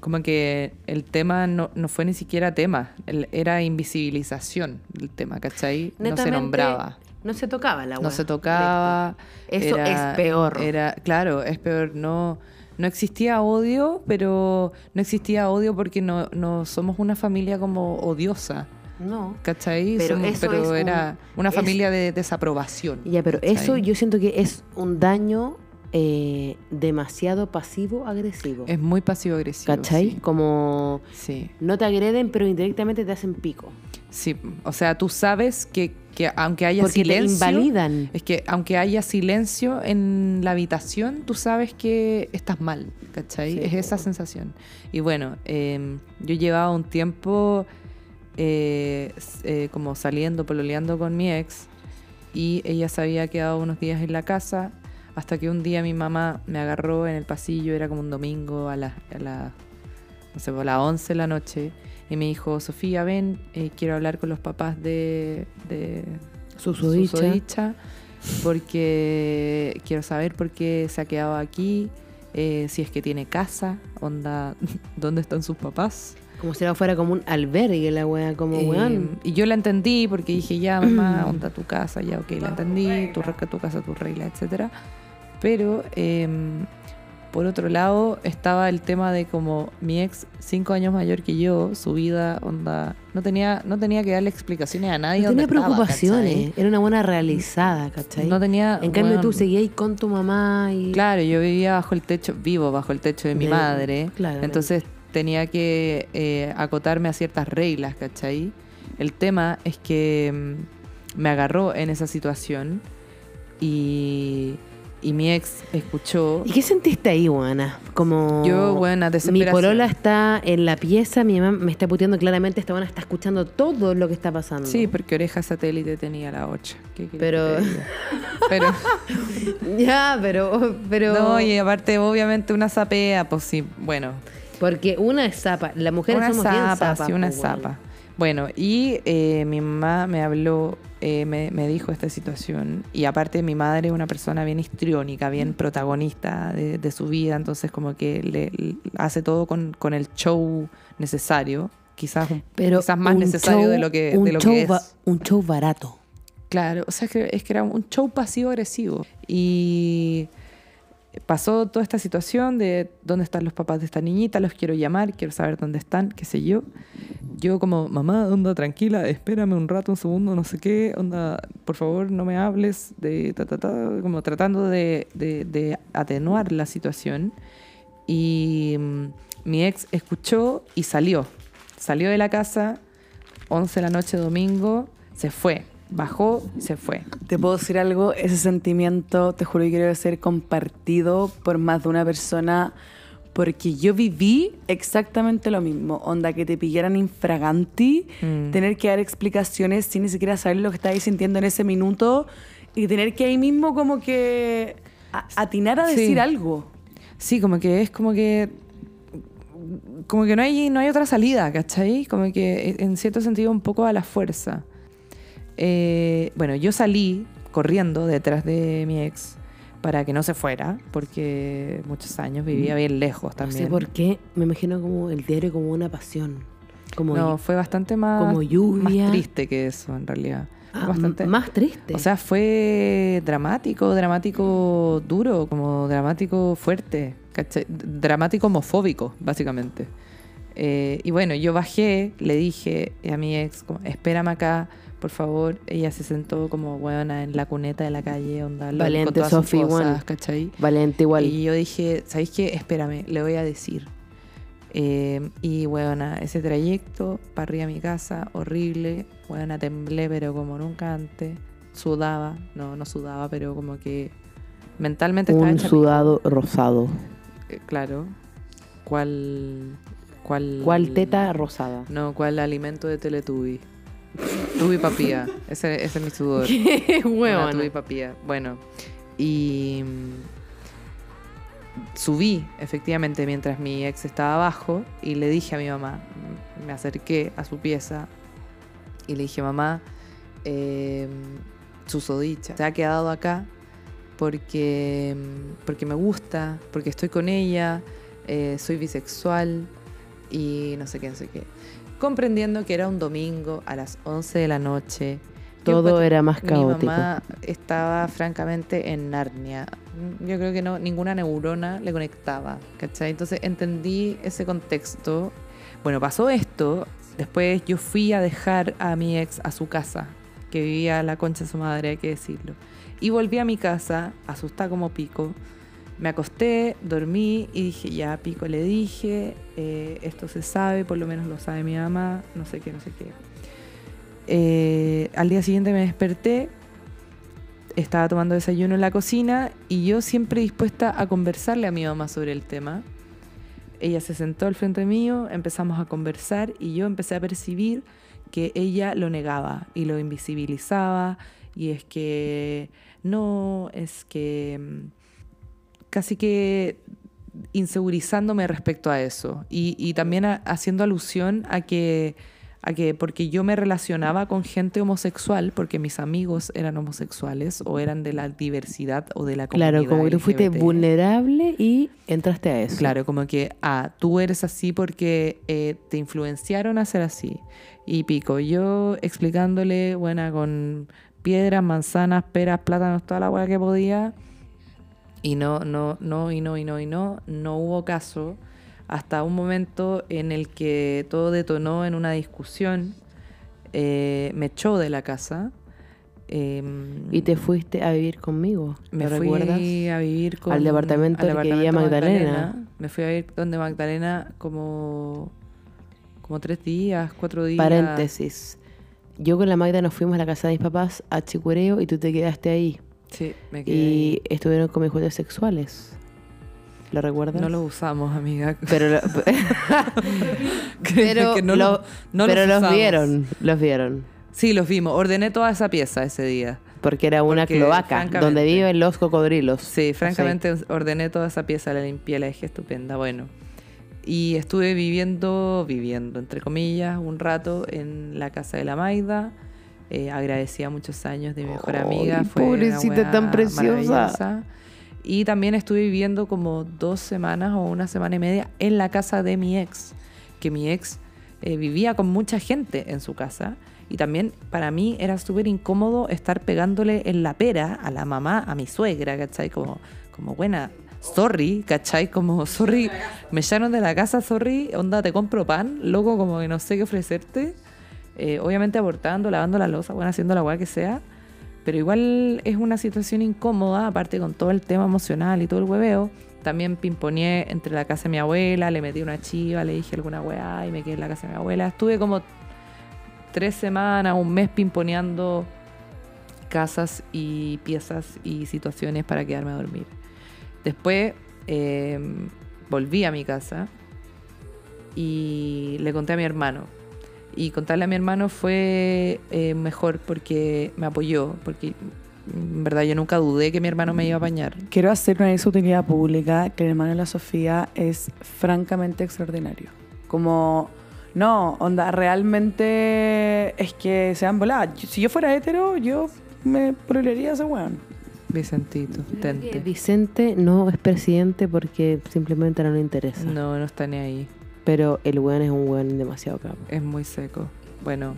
como que el tema no, no fue ni siquiera tema, el- era invisibilización del tema, ¿cachai? no se Netamente, nombraba. No se tocaba la no weá. se tocaba. Eso es peor. Era, claro, es peor. No, no existía odio, pero no existía odio porque no, no somos una familia como odiosa. No. ¿Cachai? Pero Somos- eso pero es un- era una es- familia de desaprobación. Ya, pero ¿cachai? eso yo siento que es un daño eh, demasiado pasivo-agresivo. Es muy pasivo-agresivo. ¿Cachai? Sí. Como sí. no te agreden, pero indirectamente te hacen pico. Sí, o sea, tú sabes que, que aunque haya Porque te silencio... invalidan. Es que aunque haya silencio en la habitación, tú sabes que estás mal, ¿cachai? Sí, es esa sensación. Y bueno, eh, yo llevaba un tiempo eh, eh, como saliendo, pololeando con mi ex y ella se había quedado unos días en la casa hasta que un día mi mamá me agarró en el pasillo, era como un domingo a las a la, no sé, a las 11 de la noche y me dijo, Sofía, ven, eh, quiero hablar con los papás de, de Susodicha. Susodicha, porque quiero saber por qué se ha quedado aquí, eh, si es que tiene casa, onda, *laughs* ¿dónde están sus papás? Como si no fuera como un albergue la wea, como Eh, weón. y yo la entendí porque dije, ya, mamá, *clears throat* onda tu casa, ya, ok, la entendí, tu, tu casa, tu regla, etcétera. Pero, em, por otro lado, estaba el tema de como mi ex, cinco años mayor que yo, su vida, onda, no tenía, no tenía que darle explicaciones a nadie. No tenía preocupaciones. Era una buena realizada, ¿cachai? No tenía. en cambio, tú weón, seguías con tu mamá y. Claro, yo vivía bajo el techo, vivo bajo el techo de mi De- madre. claro. Entonces tenía que eh, acotarme a ciertas reglas, ¿cachai? El tema es que mm, me agarró en esa situación y, y mi ex escuchó. ¿Y qué sentiste ahí, Juana? Como. Yo, buena, Mi polola está en la pieza, mi mamá me está puteando claramente, esta buena está escuchando todo lo que está pasando. Sí, porque oreja satélite tenía la 8. Pero- *laughs* Pero. Ya, pero. pero No, y aparte, obviamente, una zapea, pues sí, bueno. Porque una es zapa. Las mujeres una somos bien zapa, zapas. sí, una pues, zapa. Bueno, y eh, mi mamá me habló, eh, me, me dijo esta situación. Y aparte, mi madre es una persona bien histriónica, bien protagonista de, de su vida. Entonces, como que le, le hace todo con, con el show necesario. Quizás, Pero quizás más necesario show- de lo que, un de lo show que ba- es. Un show barato. Claro, o sea, es que, es que era un show pasivo-agresivo. Y pasó toda esta situación de dónde están los papás de esta niñita, los quiero llamar, quiero saber dónde están, qué sé yo. Yo como, mamá, onda, tranquila, espérame un rato, un segundo, no sé qué, onda, por favor, no me hables, de ta, ta, ta, como tratando de, atenuar la situación. Y mm, mi ex escuchó y salió. Salió de la casa, 11 de la noche, domingo, se fue. Bajó y se fue. Te puedo decir algo, ese sentimiento te juro que quiero ser compartido por más de una persona porque yo viví exactamente lo mismo, onda que te pillaran infraganti, Mm. tener que dar explicaciones sin ni siquiera saber lo que estabas sintiendo en ese minuto y tener que ahí mismo como que a- atinar a Sí. decir algo. Sí, como que es como que. Como que no hay, no hay otra salida, ¿cachai? Como que en cierto sentido un poco a la fuerza. Eh, bueno, yo salí corriendo detrás de mi ex para que no se fuera, porque muchos años vivía bien lejos No también. sé por qué, me imagino como el diario como una pasión. Como, no, fue bastante más, como lluvia. más triste que eso, en realidad. Ah, bastante, más triste. O sea, fue dramático, dramático duro, como dramático fuerte, ¿cachai? dramático homofóbico, básicamente. Eh, y bueno, yo bajé, le dije a mi ex, como, espérame acá, por favor. Ella se sentó como buena en la cuneta de la calle, onda, Valiente, con todas sus Sofi, cosas, igual. ¿cachai? Valiente igual. Y yo dije, ¿sabéis qué? Espérame, le voy a decir. Eh, y bueno, ese trayecto para arriba a mi casa, horrible. Bueno, temblé, pero como nunca antes. Sudaba, no, no sudaba, pero como que mentalmente estaba Un hecha sudado rosado. Eh, Claro. ¿Cuál. ¿Cuál. ¿Cuál teta rosada? No, ¿cuál alimento de Teletubby? Tubi papía. Ese, ese es mi sudor. *laughs* Qué Una huevona. tubi papía. Bueno, y mm, subí efectivamente mientras mi ex estaba abajo y le dije a mi mamá, me acerqué a su pieza y le dije, mamá, eh, susodicha, se ha quedado acá porque, mm, porque me gusta, porque estoy con ella, eh, soy bisexual y no sé qué, no sé qué. Comprendiendo que era un domingo a las 11 de la noche. Todo era más mi caótico. mamá estaba francamente en Narnia. Yo creo que no, ninguna neurona le conectaba, ¿cachai? Entonces entendí ese contexto. Bueno, pasó esto. Después yo fui a dejar a mi ex a su casa, que vivía a la concha de su madre, hay que decirlo. Y volví a mi casa, asustada como pico. Me acosté, dormí y dije, ya, pico, le dije, eh, esto se sabe, por lo menos lo sabe mi mamá, no sé qué, no sé qué. Eh, al día siguiente me desperté, estaba tomando desayuno en la cocina y yo siempre dispuesta a conversarle a mi mamá sobre el tema. Ella se sentó al frente mío, empezamos a conversar y yo empecé a percibir que ella lo negaba y lo invisibilizaba y es que no, es que mm, casi que insegurizándome respecto a eso y, y también a- haciendo alusión a que, a que porque yo me relacionaba con gente homosexual, porque mis amigos eran homosexuales o eran de la diversidad o de la comunidad Claro, como que tú fuiste vulnerable y entraste a eso. Claro, como que, ah, tú eres así porque eh, te influenciaron a ser así. Y pico, yo explicándole, buena, con piedras, manzanas, peras, plátanos, toda la hueá que podía. Y no, no, no, y no, y no, y no, no hubo caso. Hasta un momento en el que todo detonó en una discusión. eh, me echó de la casa. em, Y te fuiste a vivir conmigo. me ¿Lo fui recuerdas? a vivir con, Al departamento al que vivía Magdalena. Me fui a vivir donde Magdalena como, como tres días, cuatro días. Paréntesis. Yo con la Magda nos fuimos a la casa de mis papás a Chicureo y tú te quedaste ahí. Sí, me quedé. Y estuvieron con mis juguetes sexuales. ¿Lo recuerdas? No los usamos, amiga. Pero, lo- *laughs* *laughs* pero, que no lo- los- no pero los, vieron, los vieron. Sí, los vimos. Ordené toda esa pieza ese día. Porque era una Porque, cloaca donde viven los cocodrilos. Sí, francamente ordené toda esa pieza, la limpié, la dejé estupenda. Bueno. Y estuve viviendo, viviendo, entre comillas, un rato en la casa de la Maida. Eh, agradecía muchos años de mi mejor amiga. Fue una pobrecita, weá tan preciosa. Y también estuve viviendo como dos semanas o una semana y media en la casa de mi ex. Que mi ex eh, vivía con mucha gente en su casa. Y también para mí era súper incómodo estar pegándole en la pera a la mamá, a mi suegra, ¿cachai? Como, como buena, sorry, ¿cachai? Como, sorry, me echaron de la casa, sorry, onda, te compro pan, loco, como que no sé qué ofrecerte. Eh, obviamente abortando, lavando la losa, bueno, haciendo la weá que sea. Pero igual es una situación incómoda, aparte con todo el tema emocional y todo el hueveo. También pimponeé entre la casa de mi abuela, le metí una chiva, le dije alguna weá y me quedé en la casa de mi abuela. Estuve como tres semanas, un mes pimponeando casas y piezas y situaciones para quedarme a dormir. Después eh, volví a mi casa y le conté a mi hermano. Y contarle a mi hermano fue eh, mejor porque me apoyó, porque en verdad yo nunca dudé que mi hermano me iba a apañar. Quiero hacer una utilidad pública que el hermano de la Sofía es francamente extraordinario. Como, no, onda, realmente es que se han volado. Si yo fuera hetero, yo me prolería a ese weón. Vicentito, tente. Vicente no es presidente porque simplemente no le interesa. No, no está ni ahí. Pero el weón es un weón demasiado capo. Es muy seco. Bueno,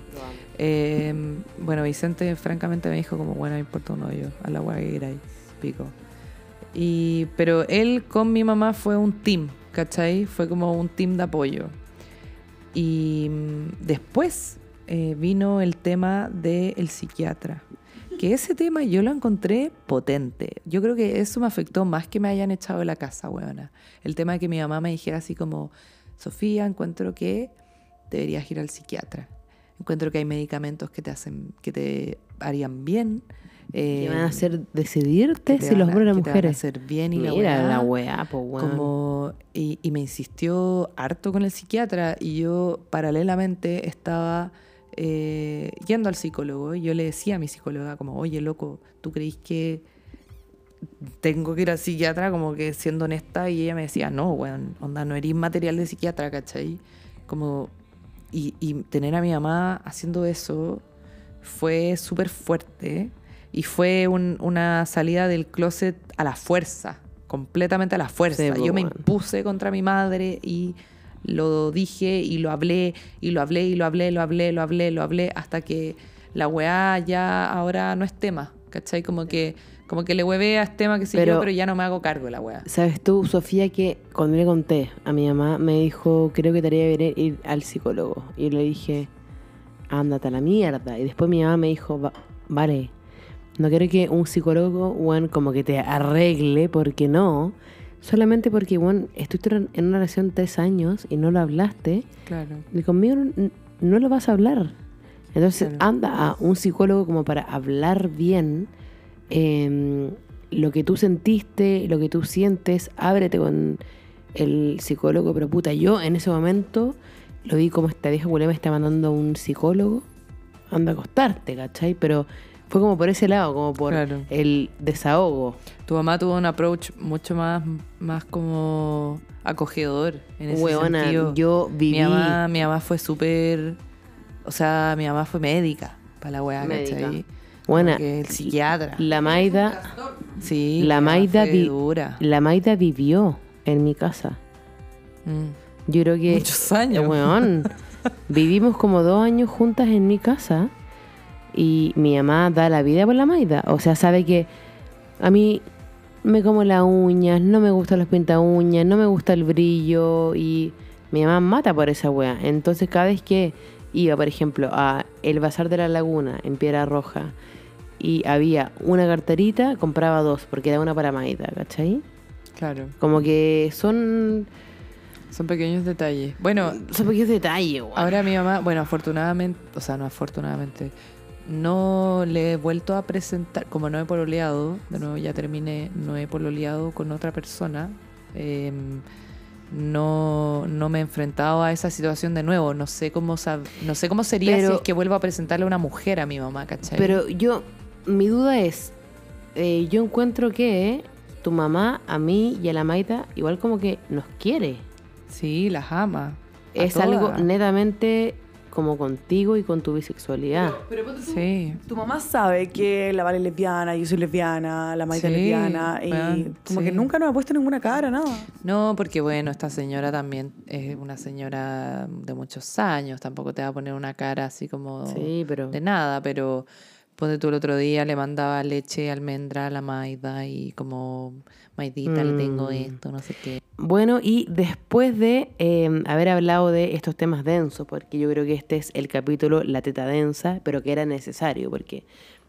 eh, bueno, Vicente francamente me dijo como, bueno, me importa un hoyo, a la weá que queráis, pico. Y, pero él con mi mamá fue un team, ¿cachai? Fue como un team de apoyo. Y mm, después eh, vino el tema del psiquiatra. Que ese tema yo lo encontré potente. Yo creo que eso me afectó más que me hayan echado de la casa, weona. El tema de que mi mamá me dijera así como, Sofía, encuentro que deberías ir al psiquiatra. Encuentro que hay medicamentos que te hacen, que te harían bien. Que eh, van a hacer decidirte si los hombres o las te van a mujeres. hacer bien y la Mira weá. la weá, po. Como, y, y me insistió harto con el psiquiatra y yo paralelamente estaba eh, yendo al psicólogo y yo le decía a mi psicóloga como, oye loco, ¿tú creís que tengo que ir al psiquiatra como que siendo honesta? Y ella me decía, no, weón, onda, no eres material de psiquiatra, ¿cachai? Como, y, y tener a mi mamá haciendo eso fue súper fuerte y fue un- una salida del closet a la fuerza, completamente a la fuerza. Sí, Yo me weón. impuse contra mi madre y lo dije y lo hablé y lo hablé y lo hablé, lo hablé, lo hablé, lo hablé, hasta que la weá ya ahora no es tema, ¿cachai? Como que, como que le hueve a este tema que sí Pero- yo, pero ya no me hago cargo de la weá. ¿Sabes tú, Sofía, que cuando le conté a mi mamá, me dijo, creo que te haría bien ir al psicólogo? Y le dije, ándate a la mierda. Y después mi mamá me dijo, "Va- vale, no quiero que un psicólogo, weón, como que te arregle, porque no. Solamente porque, weón, estuviste en una relación tres años y no lo hablaste. Claro. Y conmigo no, no lo vas a hablar. Entonces Claro. anda a un psicólogo como para hablar bien em, lo que tú sentiste, lo que tú sientes, ábrete con el psicólogo. Pero puta, yo en ese momento lo vi como esta vieja culé me está mandando a un psicólogo. Anda a acostarte, ¿cachai? Pero fue como por ese lado, como por Claro. el desahogo. Tu mamá tuvo un approach mucho más, más como acogedor en ese sentido. yo viví... Mi mamá, mi mamá fue súper. O sea, mi mamá fue médica para la weá. ¿cachai? Que el psiquiatra. la Maida... sí, La Maida, vi- la Maida vivió en mi casa. Mm. Yo creo que... Muchos años. Weón, *laughs* vivimos como dos años juntas en mi casa y mi mamá da la vida por la Maida. O sea, sabe que a mí me como las uñas, no me gustan las pinta uñas, no me gusta el brillo y mi mamá mata por esa wea. Entonces cada vez que iba, por ejemplo, a el Bazar de la Laguna en Piedra Roja y había una carterita, compraba dos porque era una para Maida, ¿cachai? Claro, Como que son, son pequeños detalles. Bueno, son pequeños detalles, weón. ahora mi mamá, bueno, afortunadamente, o sea, no afortunadamente, no le he vuelto a presentar, como no he pololeado, de nuevo ya terminé, no he pololeado con otra persona. eh, no, no me he enfrentado a esa situación de nuevo. No sé cómo sab- no sé cómo sería Pero- si es que vuelvo a presentarle a una mujer a mi mamá, ¿cachai? Pero yo, mi duda es, eh, yo encuentro que tu mamá a mí y a la Maida igual como que nos quiere. sí, las ama. Es algo netamente como contigo y con tu bisexualidad. Pero ponte tú, Sí. tu mamá sabe que la Vale es lesbiana, yo soy lesbiana, la Maita es lesbiana, y como sí. que nunca nos ha puesto ninguna cara, nada. No, porque bueno, esta señora también es una señora de muchos años, tampoco te va a poner una cara así como Sí, pero... de nada, pero ponte tú el otro día le mandaba leche, almendra a la Maida y como Maidita le tengo Mm. esto, no sé qué. Bueno, y después de eh, haber hablado de estos temas densos, porque yo creo que este es el capítulo La teta densa, pero que era necesario, porque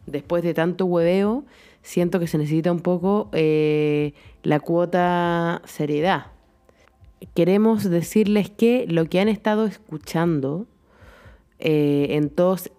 después de tanto hueveo, siento que se necesita un poco eh, la cuota seriedad. Queremos decirles que lo que han estado escuchando eh, en, todos,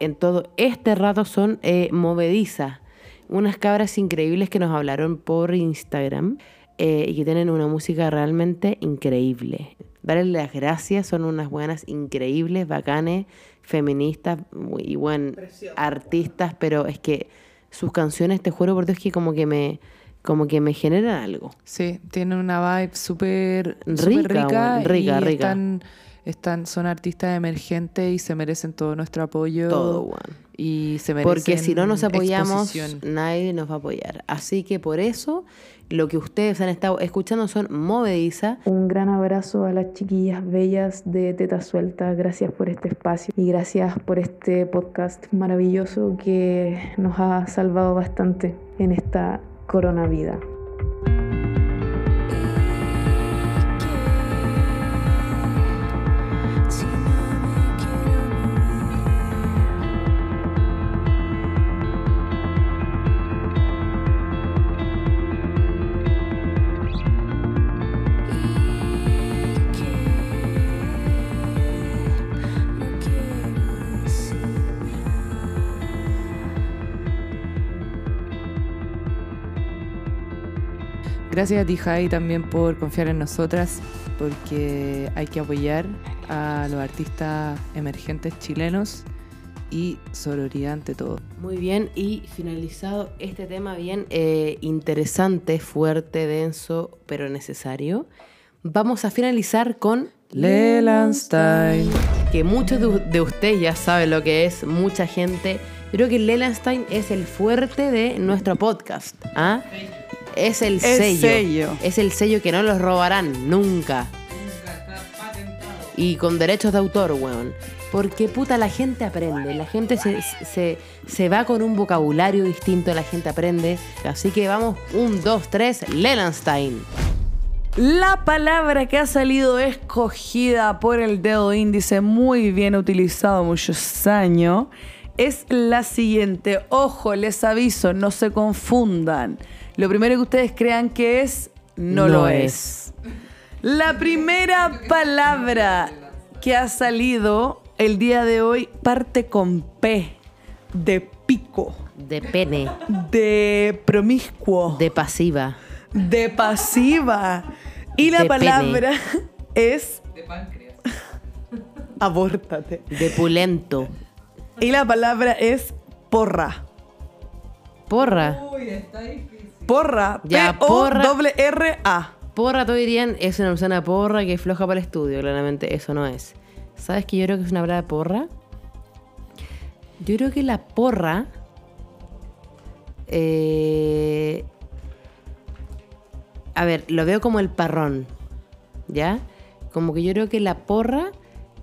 en todo este rato son eh, movedizas. Unas cabras increíbles que nos hablaron por Instagram eh, y que tienen una música realmente increíble. Darles las gracias, son unas buenas increíbles, bacanes, feministas y buen artistas, pero es que sus canciones, te juro por Dios que como que me, como que me generan algo. Sí, tiene una vibe súper Rica, rica, rica, y rica. están Están, son artistas emergentes y se merecen todo nuestro apoyo. Todo, weón. Y se merecen Porque si no nos apoyamos, exposición. nadie nos va a apoyar. Así que por eso, lo que ustedes han estado escuchando son Movediza. Un gran abrazo a las chiquillas bellas de Teta Suelta. Gracias por este espacio y gracias por este podcast maravilloso que nos ha salvado bastante en esta coronavida. Si Gracias a ti, Jai, también por confiar en nosotras, porque hay que apoyar a los artistas emergentes chilenos y sororidad ante todo. Muy bien, y finalizado este tema bien eh, interesante, fuerte, denso, pero necesario, vamos a finalizar con Lelandstein. que muchos de, de ustedes ya saben lo que es, mucha gente. Creo que Lelandstein es el fuerte de nuestro podcast. ¿ah? Es el El sello. sello. Es el sello que no los robarán nunca. Y con derechos de autor, weón. Porque puta, la gente aprende. La gente se, se, se va con un vocabulario distinto, la gente aprende. Así que vamos, un, dos, tres, Lelandstein. La palabra que ha salido escogida por el dedo índice, muy bien utilizado muchos años, es la siguiente. Ojo, les aviso, no se confundan. Lo primero que ustedes crean que es, no, No lo es. es. La primera palabra que ha salido el día de hoy parte con P, de pico, De pene, de promiscuo de pasiva. de pasiva. Y la De pene. palabra es. Abórtate. De pulento. Y la palabra es porra. Porra. Porra. Ya, porra. P-O-R-R-A. Porra, todos dirían, es una persona porra que es floja para el estudio. Claramente eso no es. ¿Sabes qué yo creo que es una palabra porra? Yo creo que la porra... eh, a ver, lo veo como el parrón. ¿Ya? Como que yo creo que la porra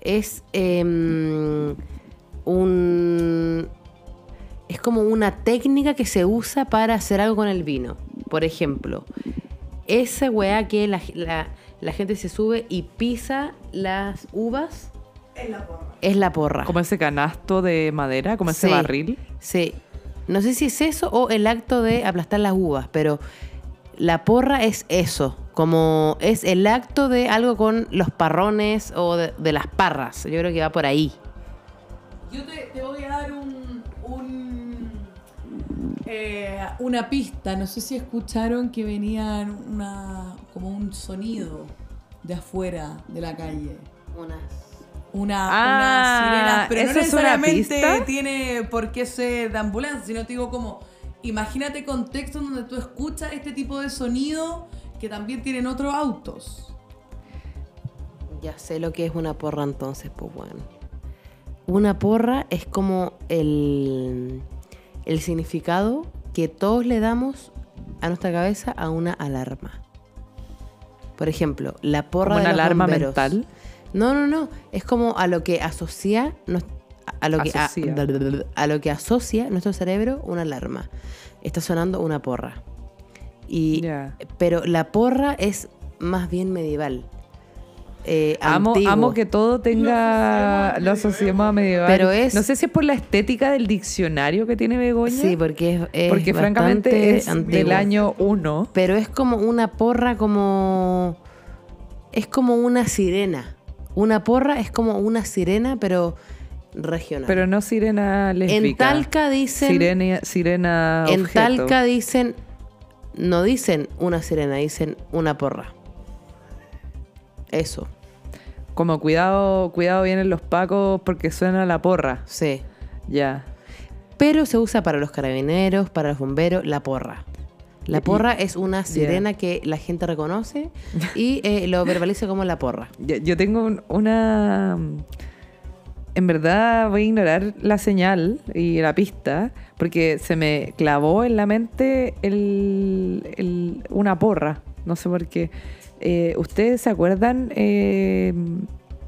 es em, un... Es como una técnica que se usa para hacer algo con el vino. Por ejemplo, esa weá que la, la- la gente se sube y pisa las uvas. Es la porra. Como ese canasto de madera, como ese Sí, barril. Sí. No sé si es eso o el acto de aplastar las uvas, pero la porra es eso. Como es el acto de algo con los parrones o de, de las parras. Yo creo que va por ahí. Yo te, te voy a dar un, eh, una pista. No sé si escucharon que venían una. como un sonido de afuera de la calle. Unas. Una, Ah, una sirena, pero no ¿eso es una necesariamente tiene por qué ser de ambulancia, sino te digo como, imagínate contextos donde tú escuchas este tipo de sonido que también tienen otros autos. Ya sé lo que es una porra entonces, pues bueno. Una porra es como el, el significado que todos le damos a nuestra cabeza a una alarma. Por ejemplo, la porra Como de una los alarma bomberos. mental. No, no, no. Es como a lo que asocia a lo que Asocia. *laughs* a, lo que asocia nuestro cerebro una alarma. Está sonando una porra. Y pero la porra es más bien medieval. Eh, Amo, antiguo. amo que todo tenga. Lo asociemos a medieval. Pero es- No sé si es por la estética del diccionario que tiene Begoña. Sí, porque es, es porque francamente es del año 1. Pero es como una porra como... Es como una sirena. Una porra es como una sirena, pero regional. Pero no sirena lésbica. en Talca dicen... Sirena, sirena en objeto. Talca dicen... No dicen una sirena, dicen una porra. Eso, Como cuidado, cuidado vienen los pacos porque suena la porra. sí. Ya. Pero se usa para los carabineros, para los bomberos, la porra. La porra es una sirena que la gente reconoce y eh, lo verbaliza como la porra. *laughs* Yo, yo tengo un- una... En verdad voy a ignorar la señal y la pista porque se me clavó en la mente el- el- una porra. No sé por qué. Eh, ¿Ustedes se acuerdan eh,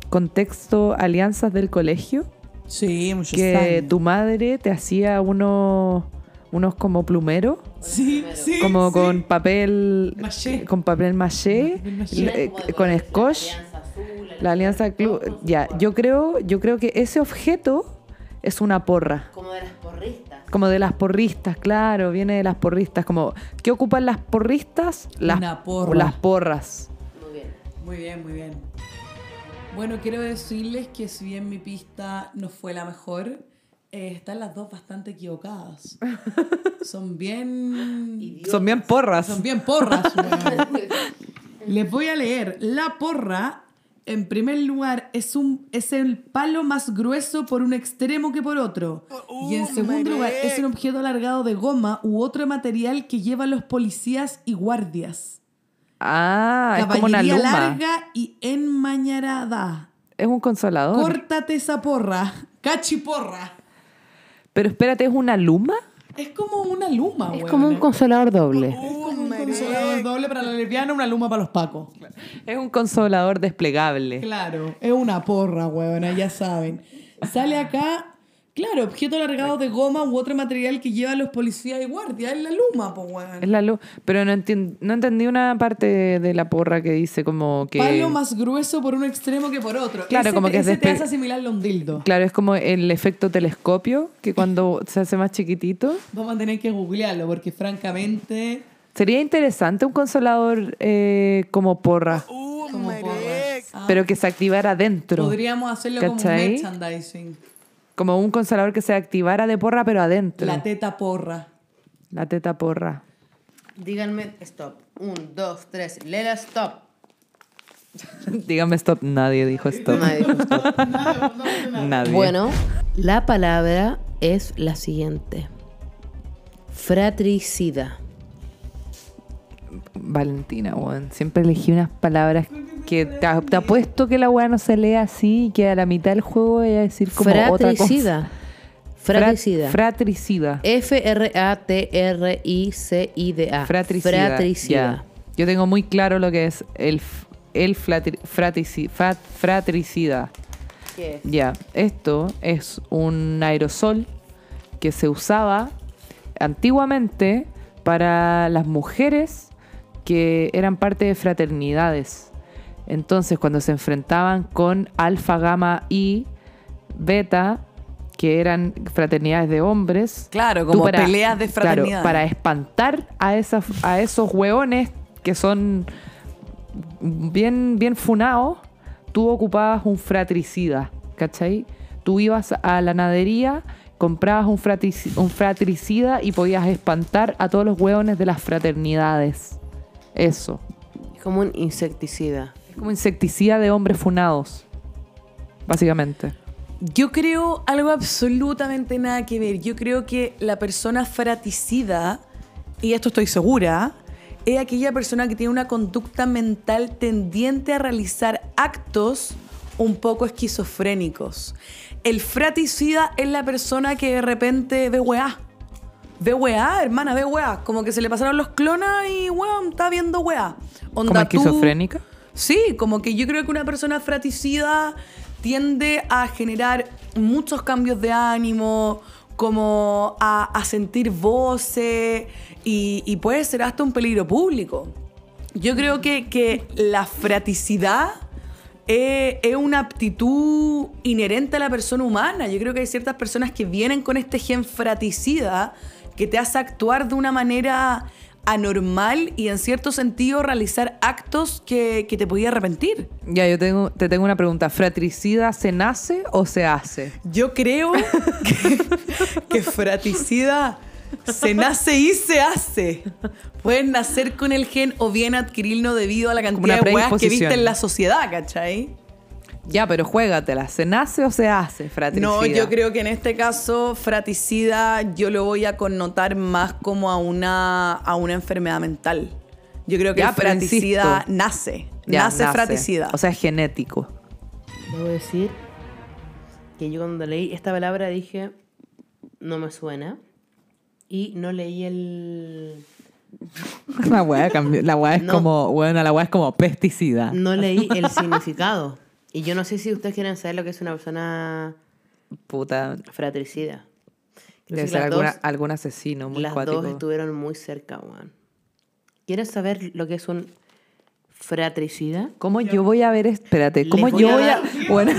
contexto alianzas del colegio? Sí, muchos que años. tu madre te hacía unos, unos como plumeros, Sí, sí. como sí. con papel Maché. con papel maché, le- eh, con scotch, la alianza club. Ya, yo creo, yo creo que ese objeto es una porra. Como de las porristas. Como de las porristas, claro, viene de las porristas. Como, ¿qué ocupan las porristas? Las, Una porra. Las porras. Muy bien. Muy bien, muy bien. Bueno, quiero decirles que si bien mi pista no fue la mejor, eh, están las dos bastante equivocadas. *laughs* Son bien... Son bien porras. Son bien porras. *laughs* Les voy a leer. La porra, en primer lugar, es, un, es el palo más grueso por un extremo que por otro. y en segundo lugar, es un objeto alargado de goma u otro material que llevan los policías y guardias. Ah, es como una Caballería luma. larga y enmañarada. Es un consolador. Córtate esa porra. Cachiporra. Pero espérate, ¿es una luma? Es como una luma, Es como un consolador doble. Es como un consolador doble para la lesbiana, una luma para los pacos. Es un consolador desplegable. Claro, es una porra, huevona, ya saben. Sale acá, claro, objeto alargado de goma u otro material que llevan los policías y guardias. Es la luma, po, Es weón. la luz. Pero no, entien- no entendí una parte de la porra que dice como que... Palo más grueso por un extremo que por otro. Claro, Ese como te- que es ese te despe- hace asimilarlo a un dildo. Claro, es como el efecto telescopio, que cuando *laughs* se hace más chiquitito. Vamos a tener que googlearlo porque francamente... Sería interesante un consolador eh, como porra, Como porra. Ah, pero que se activara dentro. Podríamos hacerlo como ¿Cachai? merchandising. Como un consolador que se activara de porra, pero adentro. La teta porra. La teta porra. Díganme stop. Un, dos, tres. Lela stop. *laughs* Dígame stop. Nadie dijo stop. Nadie dijo stop. *laughs* Nadie. Bueno, la palabra es la siguiente. Fratricida. Valentina, weón. Siempre elegí unas palabras que te, te apuesto que la weá no se lee así y que a la mitad del juego voy a decir como otra cosa. Fratricida. Fratricida. Fra- fratricida. F-R-A-T-R-I-C-I-D-A. Fratricida. Fratricida. Yo tengo muy claro lo que es el, el frat- fratricida. ¿Qué es? Ya, esto es un aerosol que se usaba antiguamente para las mujeres que eran parte de fraternidades. Entonces, cuando se enfrentaban con alfa, gamma y beta, que eran fraternidades de hombres, Claro, como peleas de claro, fraternidad. para espantar a, esas, a esos hueones que son bien, bien funados, tú ocupabas un fratricida, ¿cachai? Tú ibas a la nadería, comprabas un, fratrici- un fratricida y podías espantar a todos los hueones de las fraternidades. Eso. Es como un insecticida. Como insecticida de hombres funados, básicamente. Yo creo algo absolutamente nada que ver. Yo creo que la persona fraticida, y esto estoy segura, es aquella persona que tiene una conducta mental tendiente a realizar actos un poco esquizofrénicos. El fraticida es la persona que de repente ve weá. Ve weá, hermana, ve weá. Como que se le pasaron los clonas y weón, está viendo weá. Onda, ¿Como tú- esquizofrénica? Sí, como que yo creo que una persona fraticida tiende a generar muchos cambios de ánimo, como a, sentir voces y, y puede ser hasta un peligro público. Yo creo que, que la fraticidad es, es una aptitud inherente a la persona humana. Yo creo que hay ciertas personas que vienen con este gen fraticida que te hace actuar de una manera anormal y en cierto sentido realizar actos que, que te podía arrepentir. Ya, yo tengo, te tengo una pregunta. ¿Fratricida se nace o se hace? Yo creo que, *laughs* que fraticida se nace y se hace. Pueden nacer con el gen o bien adquirirlo debido a la cantidad de weas que viste en la sociedad, ¿cachai? Ya, pero juégatela. ¿Se nace o se hace, fratricida? No, yo creo que en este caso, fratricida, yo lo voy a connotar más como a una, a una enfermedad mental. Yo creo que Ya, el pero fratricida insisto. nace. Ya, nace, fratricida. O sea, es genético. Debo decir que yo cuando leí esta palabra dije, no me suena. Y no leí el... *laughs* La weá, cambió- la weá es No. como, bueno, la weá es como pesticida. No leí el *laughs* significado. Y yo no sé si ustedes quieren saber lo que es una persona Puta, fratricida. Debe que ser las alguna- dos- algún asesino muy Las cuático. dos estuvieron muy cerca, weón. ¿Quieres saber lo que es un fratricida? ¿Cómo yo voy a ver? Espérate, ¿cómo yo a voy a...? *laughs* Bueno.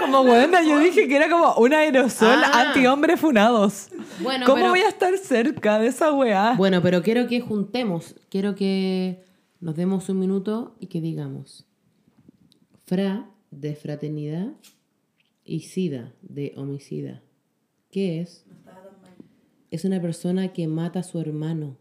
Como buena, yo dije que era como un aerosol Ah. anti-hombres funados. Bueno, ¿Cómo pero- voy a estar cerca de esa weá? Bueno, pero quiero que juntemos, quiero que nos demos un minuto y que digamos fra de fraternidad y sida de homicida. ¿Qué es? Es una persona que mata a su hermano.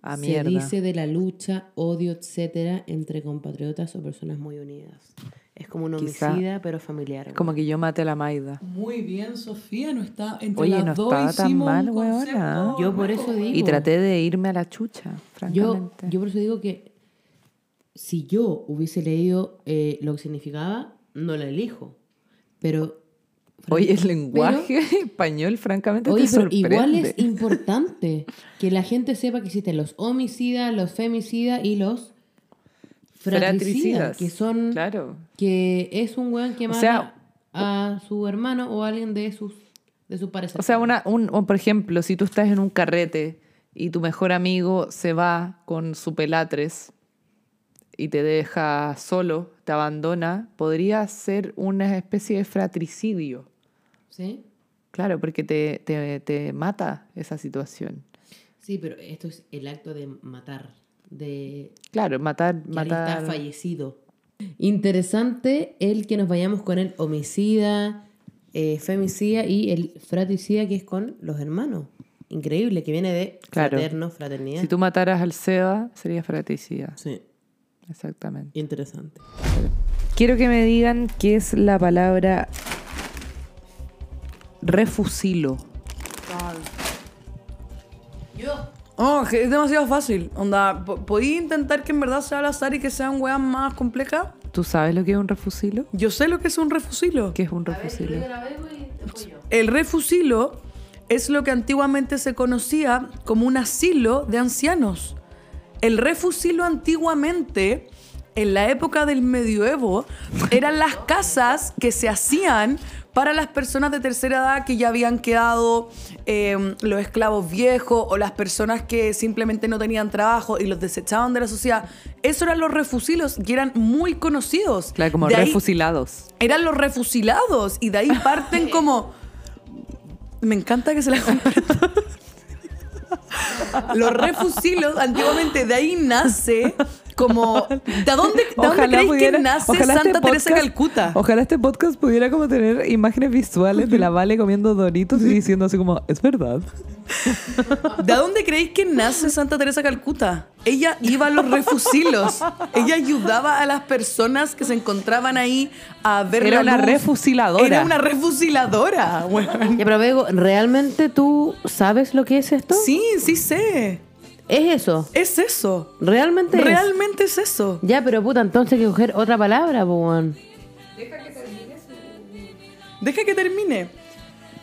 Ah, Se mierda. dice de la lucha, odio, etcétera, entre compatriotas o personas muy unidas. Es como un Quizá- homicida, pero familiar. Como que yo maté a la Maida. Muy bien, Sofía, no está entre Oye, las no dos estaba tan mal, weona. concepto Yo por eso digo. Y traté de irme a la chucha, Yo, francamente. yo por eso digo que si yo hubiese leído eh, lo que significaba, no la elijo. Pero. Oye, el lenguaje *laughs* español, francamente, Oye, te sorprende. igual es *laughs* importante que la gente sepa que existen los homicidas, los femicidas y los fratricidas, que son Claro. que es un weón que O mata sea- a su hermano o a alguien de sus de sus pares. O sea, una, un, por ejemplo, si tú estás en un carrete y tu mejor amigo se va con su pelatres y te deja solo, te abandona, podría ser una especie de fratricidio. ¿Sí? Claro, porque te, te, te mata esa situación. Sí, pero esto es el acto de matar, de Claro, matar, que alguien está matar. fallecido. Interesante el que nos vayamos con el homicida, eh, femicida y el fratricida que es con los hermanos. Increíble, que viene de Claro. fraterno, fraternidad. Si tú mataras al Seba, sería fratricida. Sí, Exactamente. interesante. Quiero que me digan qué es la palabra refusilo. Oh, que es demasiado fácil. Onda, po- ¿podí intentar que en verdad sea al azar y que sean weas más complejas? ¿Tú sabes lo que es un refusilo? Yo sé lo que es un refusilo. ¿Qué es un refusilo? El refusilo es lo que antiguamente se conocía como un asilo de ancianos. El refusilo antiguamente, en la época del medioevo, eran las casas que se hacían para las personas de tercera edad que ya habían quedado eh, los esclavos viejos o las personas que simplemente no tenían trabajo y los desechaban de la sociedad. Esos eran los refusilos y eran muy conocidos. Claro, como De ahí- refusilados. eran los refusilados y de ahí parten *laughs* como me encanta que se la compartan. Los refusilos antiguamente de ahí nace como ¿de dónde, de dónde que nace ojalá Santa este Teresa podcast- Calcuta? Ojalá este podcast pudiera como tener imágenes visuales de la Vale comiendo doritos y diciendo así como, es verdad. ¿De dónde creéis que nace Santa Teresa Calcuta? Ella iba a los refusilos. Ella ayudaba a las personas que se encontraban ahí a ver Era la una luz. refusiladora. Era una refusiladora. weón. Ya, pero Bego, ¿realmente tú sabes lo que es esto? Sí, sí sé. Es eso. Es eso. ¿Realmente es? Realmente es eso. Ya, pero puta, entonces hay que coger otra palabra, weón. Deja que termine.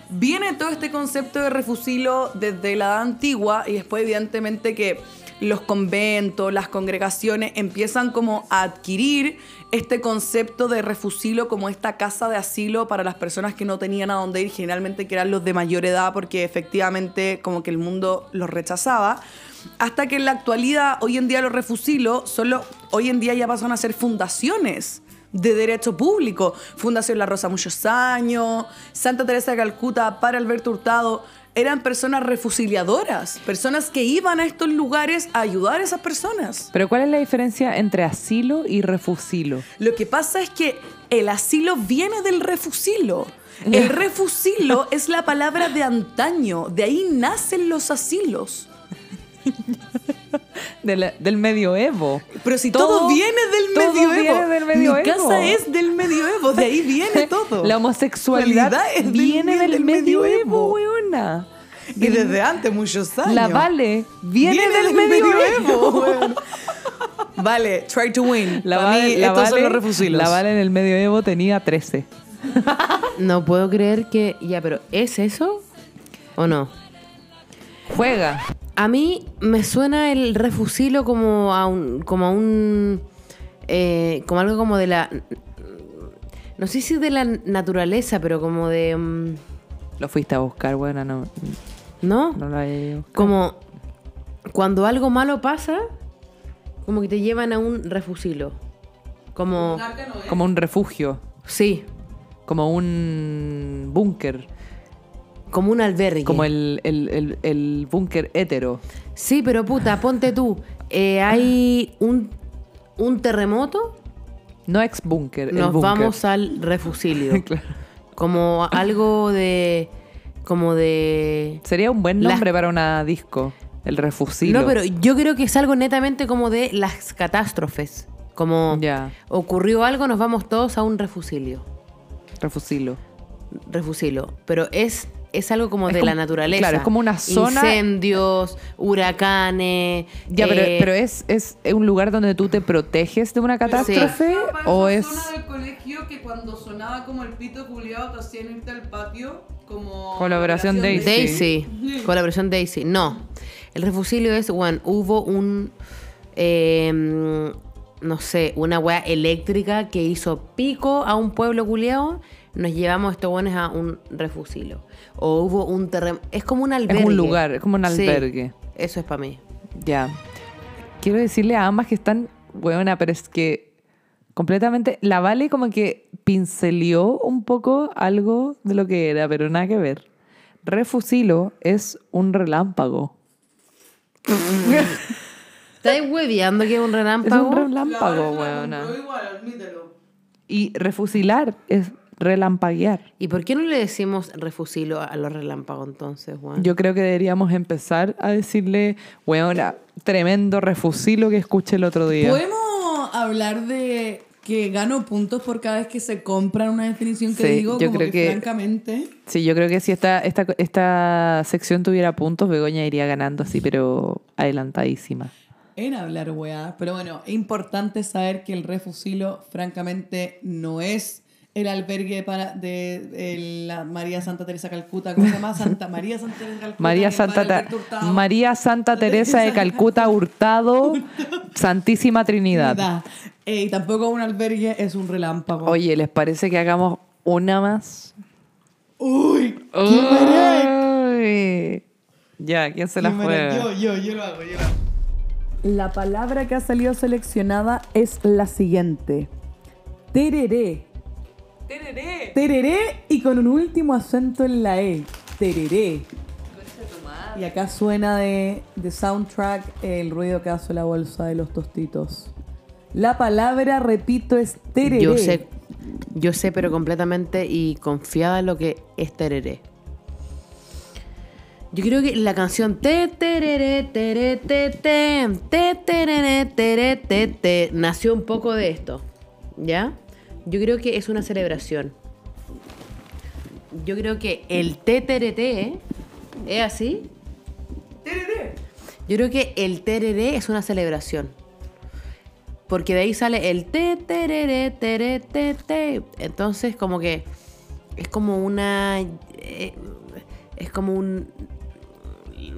Viene todo este concepto de refusilo desde la edad antigua y después evidentemente que los conventos, las congregaciones empiezan como a adquirir este concepto de refusilo como esta casa de asilo para las personas que no tenían a dónde ir, generalmente que eran los de mayor edad porque efectivamente como que el mundo los rechazaba. Hasta que en la actualidad, hoy en día los refusilos, solo hoy en día ya pasan a ser fundaciones de derecho público. Fundación La Rosa muchos años, Santa Teresa de Calcuta para Alberto Hurtado. Eran personas refusiliadoras, personas que iban a estos lugares a ayudar a esas personas. Pero ¿cuál es la diferencia entre asilo y refusilo? Lo que pasa es que el asilo viene del refusilo. El refusilo *laughs* es la palabra de antaño, de ahí nacen los asilos. *laughs* de la- del medioevo. Pero si todo, viene del todo medioevo. viene del medioevo. Mi casa es del medioevo, de ahí viene *laughs* todo. La homosexualidad es del- viene del, del medioevo, medioevo. weona. y desde antes, muchos años. La Vale viene, del, del medioevo. *laughs* weón. vale, try to win. La Para Vale, mí, la son Vale- los refusilos. la Vale en el medioevo tenía 13. *laughs* No puedo creer que. Ya, pero ¿es eso? ¿O no? Juega. A mí me suena el refusilo como a un. como a un. eh, como algo como de la. No sé si de la naturaleza, pero como de. mm, Lo fuiste a buscar, buena, no, ¿No? no lo había ido. Como cuando algo malo pasa, como que te llevan a un refusilo. Como. Como un refugio, Sí, como un búnker, como un albergue. como el, el, el, el búnker hétero. Sí, pero puta, ponte tú. eh, hay un, un terremoto, No ex búnker, nos vamos al refusilio. *laughs* Claro. Como algo de. Como de. Sería un buen Las- nombre para una disco, el refusilo. No, pero yo creo que es algo netamente como de las catástrofes. Como ocurrió algo, nos vamos todos a un refusilio. Refusilo. Refusilo. Pero es, es algo como Es de como- la naturaleza. claro, es como una zona- Incendios, huracanes. Ya, pero, eh, pero es, es un lugar donde tú te proteges de una catástrofe o es... zona del colegio que cuando sonaba como el pito culiado te hacían irte al patio como... Colaboración Daisy. Daisy. *laughs* Colaboración Daisy. No. El refusilio es, bueno, hubo un. eh, no sé, una weá eléctrica que hizo pico a un pueblo culiao. Nos llevamos estos buenos a un refusilio. O hubo un terremoto. Es como un albergue. lugar, es como un Sí, albergue. eso es para mí. Ya. Quiero decirle a ambas que están, buena, pero es que completamente... La Vale como que pinceleó un poco algo de lo que era, pero nada que ver. Refusilo es un relámpago. *laughs* ¿Estáis hueveando que es un Es relámpago? un relámpago, weona. igual, admítelo. Y refusilar es relampaguear. ¿Y por qué no le decimos refusilo a los relámpagos entonces, Juan? Yo creo que deberíamos empezar a decirle, weona, tremendo refusilo que escuché el otro día. ¿Podemos hablar de que gano puntos por cada vez que se compran una definición que Sí, digo? yo como creo que, que- francamente... Sí, yo creo que si esta, esta, esta sección tuviera puntos, Begoña iría ganando así, pero adelantadísima. en hablar weá. Pero bueno, es importante saber que el refusilo, francamente, no es el albergue para de, de la María Santa Teresa Calcuta. ¿Cómo se llama? Santa María Santa Teresa Calcuta. María Santa, Ta- Hurtado. María Santa Teresa de Calcuta Hurtado, Santísima Trinidad. Da. Eh, y tampoco un albergue es un relámpago. Oye, ¿les parece que hagamos una más? Uy, Uy. Ya, ¿quién se la qué juega? Yo, yo, yo lo hago, yo lo hago. La palabra que ha salido seleccionada es la siguiente. Tereré. Tereré. Tereré y con un último acento en la E. Tereré. Y acá suena de, de soundtrack el ruido que hace la bolsa de los tostitos. La palabra, repito, es tereré. Yo sé, yo sé, pero completamente y confiada en lo que es tereré. Yo creo que la canción te tereré tere te te te tereré tere te te nació un poco de esto, ¿ya? Yo creo que es una celebración. Yo creo que el te tereré es así. Yo creo que el tereré es una celebración. Porque de ahí sale el te tereré tere te te. Entonces como que es como una eh, es como un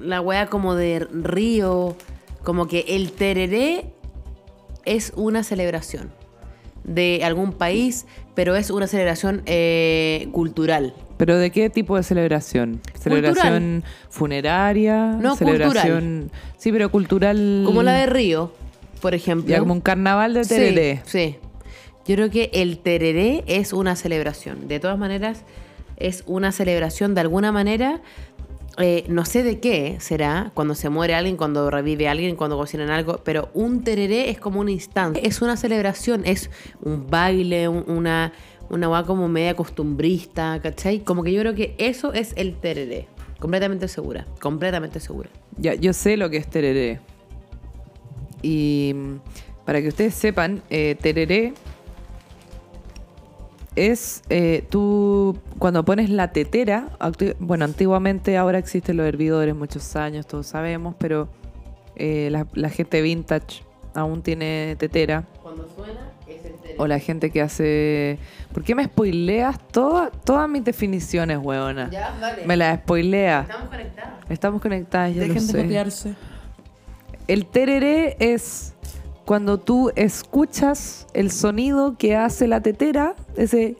la wea como de río, como que el tereré es una celebración de algún país, pero es una celebración eh, cultural. ¿Pero de qué tipo de celebración? ¿Celebración funeraria? No, celebración... Sí, pero cultural... Como la de Río, por ejemplo. Ya como un carnaval de tereré. Sí, sí. Yo creo que el tereré es una celebración. De todas maneras, es una celebración de alguna manera. Eh, no sé de qué será cuando se muere alguien, cuando revive alguien, cuando cocinan algo, pero un tereré es como un instante. Es una celebración, es un baile, un- una, una como media costumbrista, ¿cachai? Como que yo creo que eso es el tereré. Completamente segura, completamente segura. Ya, yo sé lo que es tereré. Y mm, para que ustedes sepan, eh, tereré es eh, tú cuando pones la tetera, bueno, antiguamente ahora existen los hervidores, muchos años, todos sabemos, pero eh, la, la gente vintage aún tiene tetera. Cuando suena, es el O la gente que hace... ¿Por qué me spoileas toda- todas mis definiciones, huevona? Ya, dale. Me las spoilea. Estamos conectados. Estamos conectadas, ya Dejen lo de sé. copiarse. El tereré es cuando tú escuchas el sonido que hace la tetera, ese...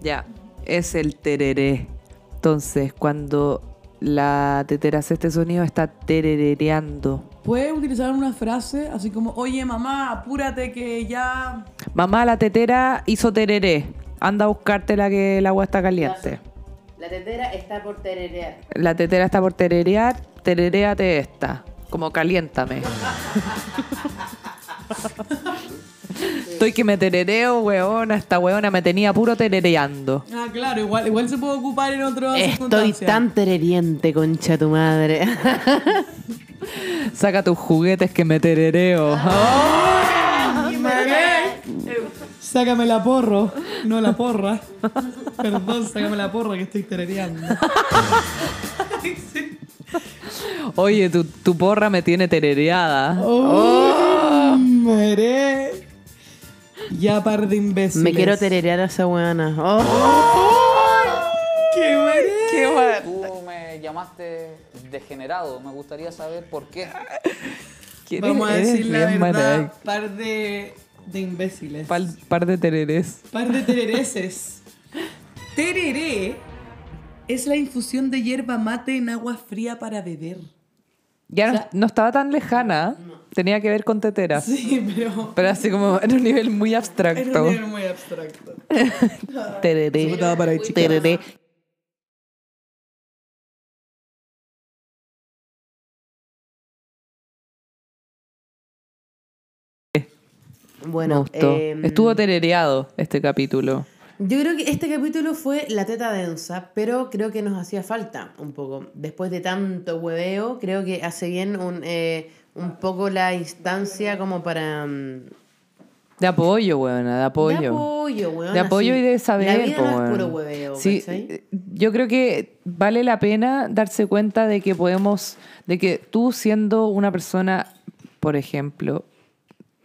Ya, es el tereré. Entonces, cuando la tetera hace este sonido, está tererereando. Puedes utilizar una frase así como, oye mamá, apúrate que ya... Mamá, la tetera hizo tereré. Anda a buscarte la que el agua está caliente. La tetera está por tererear. La tetera está por tererear, tereréate esta. Como caliéntame. Estoy que me terereo, weona. Esta weona me tenía puro terereando. Ah, claro, igual, igual se puede ocupar en otras Estoy tan tereriente, concha tu madre. Saca tus juguetes que me terereo. Sácame la porro, no la porra. Perdón, sácame la porra que estoy terereando. *laughs* Oye, tu, tu porra me tiene terereada. ¡Oh! Meré. Ya par de imbéciles. Me quiero tererear a esa weona. Oh. ¡Qué meré! Qué Tú me llamaste degenerado. Me gustaría saber por qué. Vamos a decir la bien verdad. mala. Par de, de imbéciles. Par, par de tererés. Par de terereses. Tereré es la infusión de hierba mate en agua fría para beber. Ya no, no estaba tan lejana. Tenía que ver con teteras. Sí, pero Pero así como en un nivel muy era abstracto. un nivel muy abstracto. *laughs* Tereré. Para. Tereré. Bueno, em, Estuvo terereado este capítulo. Yo creo que este capítulo fue la teta densa, pero creo que nos hacía falta un poco. Después de tanto hueveo, creo que hace bien un, eh, un poco la instancia como para... mm, De apoyo, weona, de apoyo. De apoyo, weón. De apoyo y de saber. La vida po, no es weón. puro hueveo, Sí, ¿cachai? eh, yo creo que vale la pena darse cuenta de que podemos, de que tú siendo una persona, por ejemplo,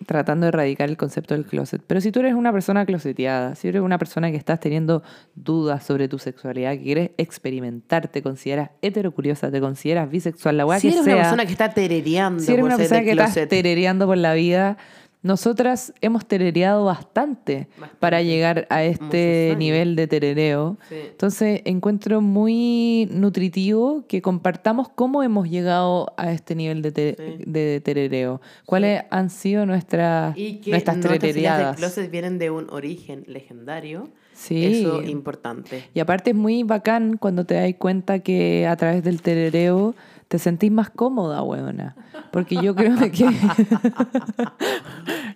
tratando de erradicar el concepto del closet, pero si tú eres una persona closeteada, si eres una persona que estás teniendo dudas sobre tu sexualidad, que quieres experimentar, te consideras heterocuriosa, te consideras bisexual, la weá Si que eres sea. una persona que está terereando Si eres por una persona que estás terereando por la vida, nosotras hemos terereado bastante, Bastante. para llegar a este nivel de terereo. Sí. Entonces encuentro muy nutritivo que compartamos cómo hemos llegado a este nivel de, te- Sí. de terereo. ¿Cuáles han sido nuestras, Y que nuestras nuestras terereadas? closet vienen de un origen legendario. Sí. Eso importante. Y aparte es muy bacán cuando te das cuenta que a través del terereo te sentís más cómoda, weona. Porque yo creo que... *laughs*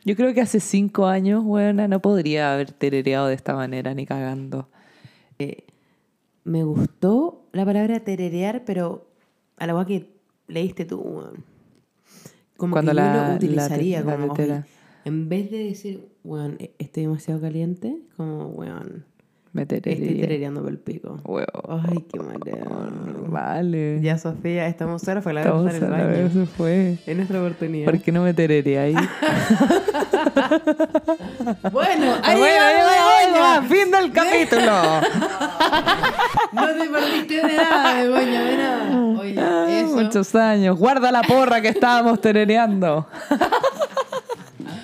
yo creo que hace cinco años, weona, no podría haber terereado de esta manera ni cagando. Me gustó la palabra tererear, pero a la que leíste tú, weón. Como Cuando que la- yo la lo te- utilizaría la como tetera. en vez de decir, weón, e- estoy demasiado caliente, como weón, Me estoy terereando por el pico. Weón. Ay, qué mareo. Vale. Ya, Sofía, estamos solas para la vez a la vez, se fue. Es nuestra oportunidad. ¿Por qué no me tereré ahí? *laughs* Bueno, ahí bueno, va, fin del capítulo. *laughs* No te perdiste de nada, Begoña, de nada. Oye, Ah, eso. Muchos años. Guarda la porra que estábamos terereando. *laughs*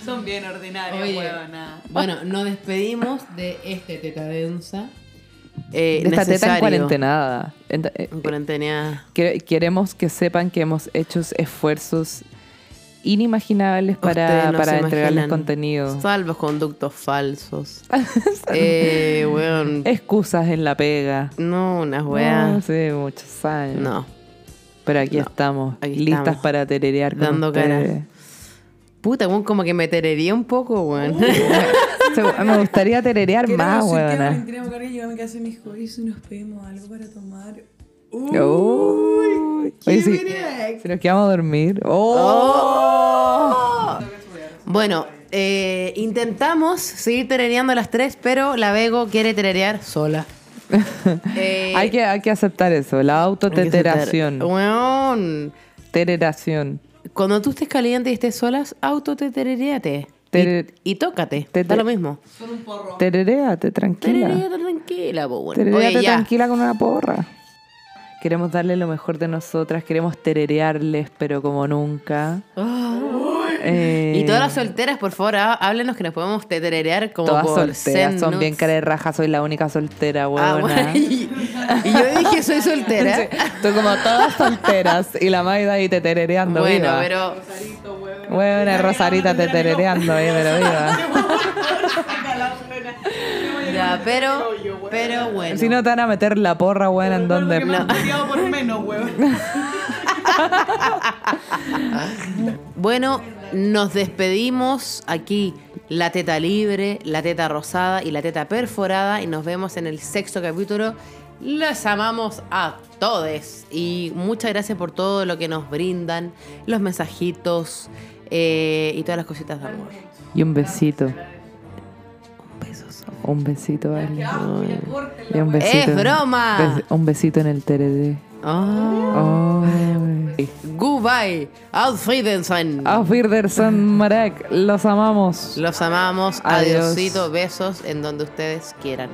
Son bien ordinarios, Oye, huevona. Bueno, nos despedimos de este teta densa. Eh, De esta teta en cuarentenada. En- eh, En cuarentena. que- Queremos que sepan que hemos hecho esfuerzos inimaginables para, Ustedes no para entregarles contenido. Salvos conductos falsos. *laughs* eh, weón. Excusas en la pega. No, unas No, weas. sí, muchos años. No. Pero aquí No, estamos, aquí listas estamos. para tererear con Dando cara. Puta, weón, como que me terería un poco, weón. Se- *laughs* *laughs* Me gustaría tererear más, Queremos sentir que weona. Valentina Bucarelli, llévame a casa de mis hijos y nos pedimos algo para tomar. Uy. Oye, si, si nos quedamos a dormir. Oh. Bueno, eh, intentamos seguir terereando las tres, pero la Bego quiere tererear sola. Eh, *laughs* hay, que, hay que aceptar eso, la autoteteración. Weón, Tereración. Cuando tú estés caliente y estés solas, autotetereate. Tere- Y, y tócate. Te- da te- lo mismo. Terereate, tranquila. Terereate tranquila, po, bueno. Terereate Oye, tranquila con una porra. Queremos darle lo mejor de nosotras, queremos tererearles, pero como nunca. Eh, Y todas las solteras, por favor, há- háblenos que nos podemos teterear como todas por solteras, Zen son bien cara de raja, soy la única soltera, Ah, huevona. bueno, y, y yo dije soy soltera. *laughs* Sí, Tú como todas solteras y la Maida ahí te terereando bueno, viva. pero Huevona, Rosarita te terereando ahí, pero viva. *laughs* ya, pero pero bueno. Si no te van a meter la porra, buena, en donde... por menos, weón. *laughs* *laughs* Bueno, nos despedimos aquí. La teta libre, la teta rosada y la teta perforada. Y nos vemos en el sexto capítulo. Los amamos a todos. Y muchas gracias por todo lo que nos brindan, los mensajitos eh, y todas las cositas de amor. Y un besito. Un besito, vale. Y un besito. ¡Es broma! Un besito en el tereré. Ay. Goodbye. Auf Wiedersehen. Auf Wiedersehen, Marek. Los amamos. Los amamos. Adiós. Adiosito. Besos en donde ustedes quieran.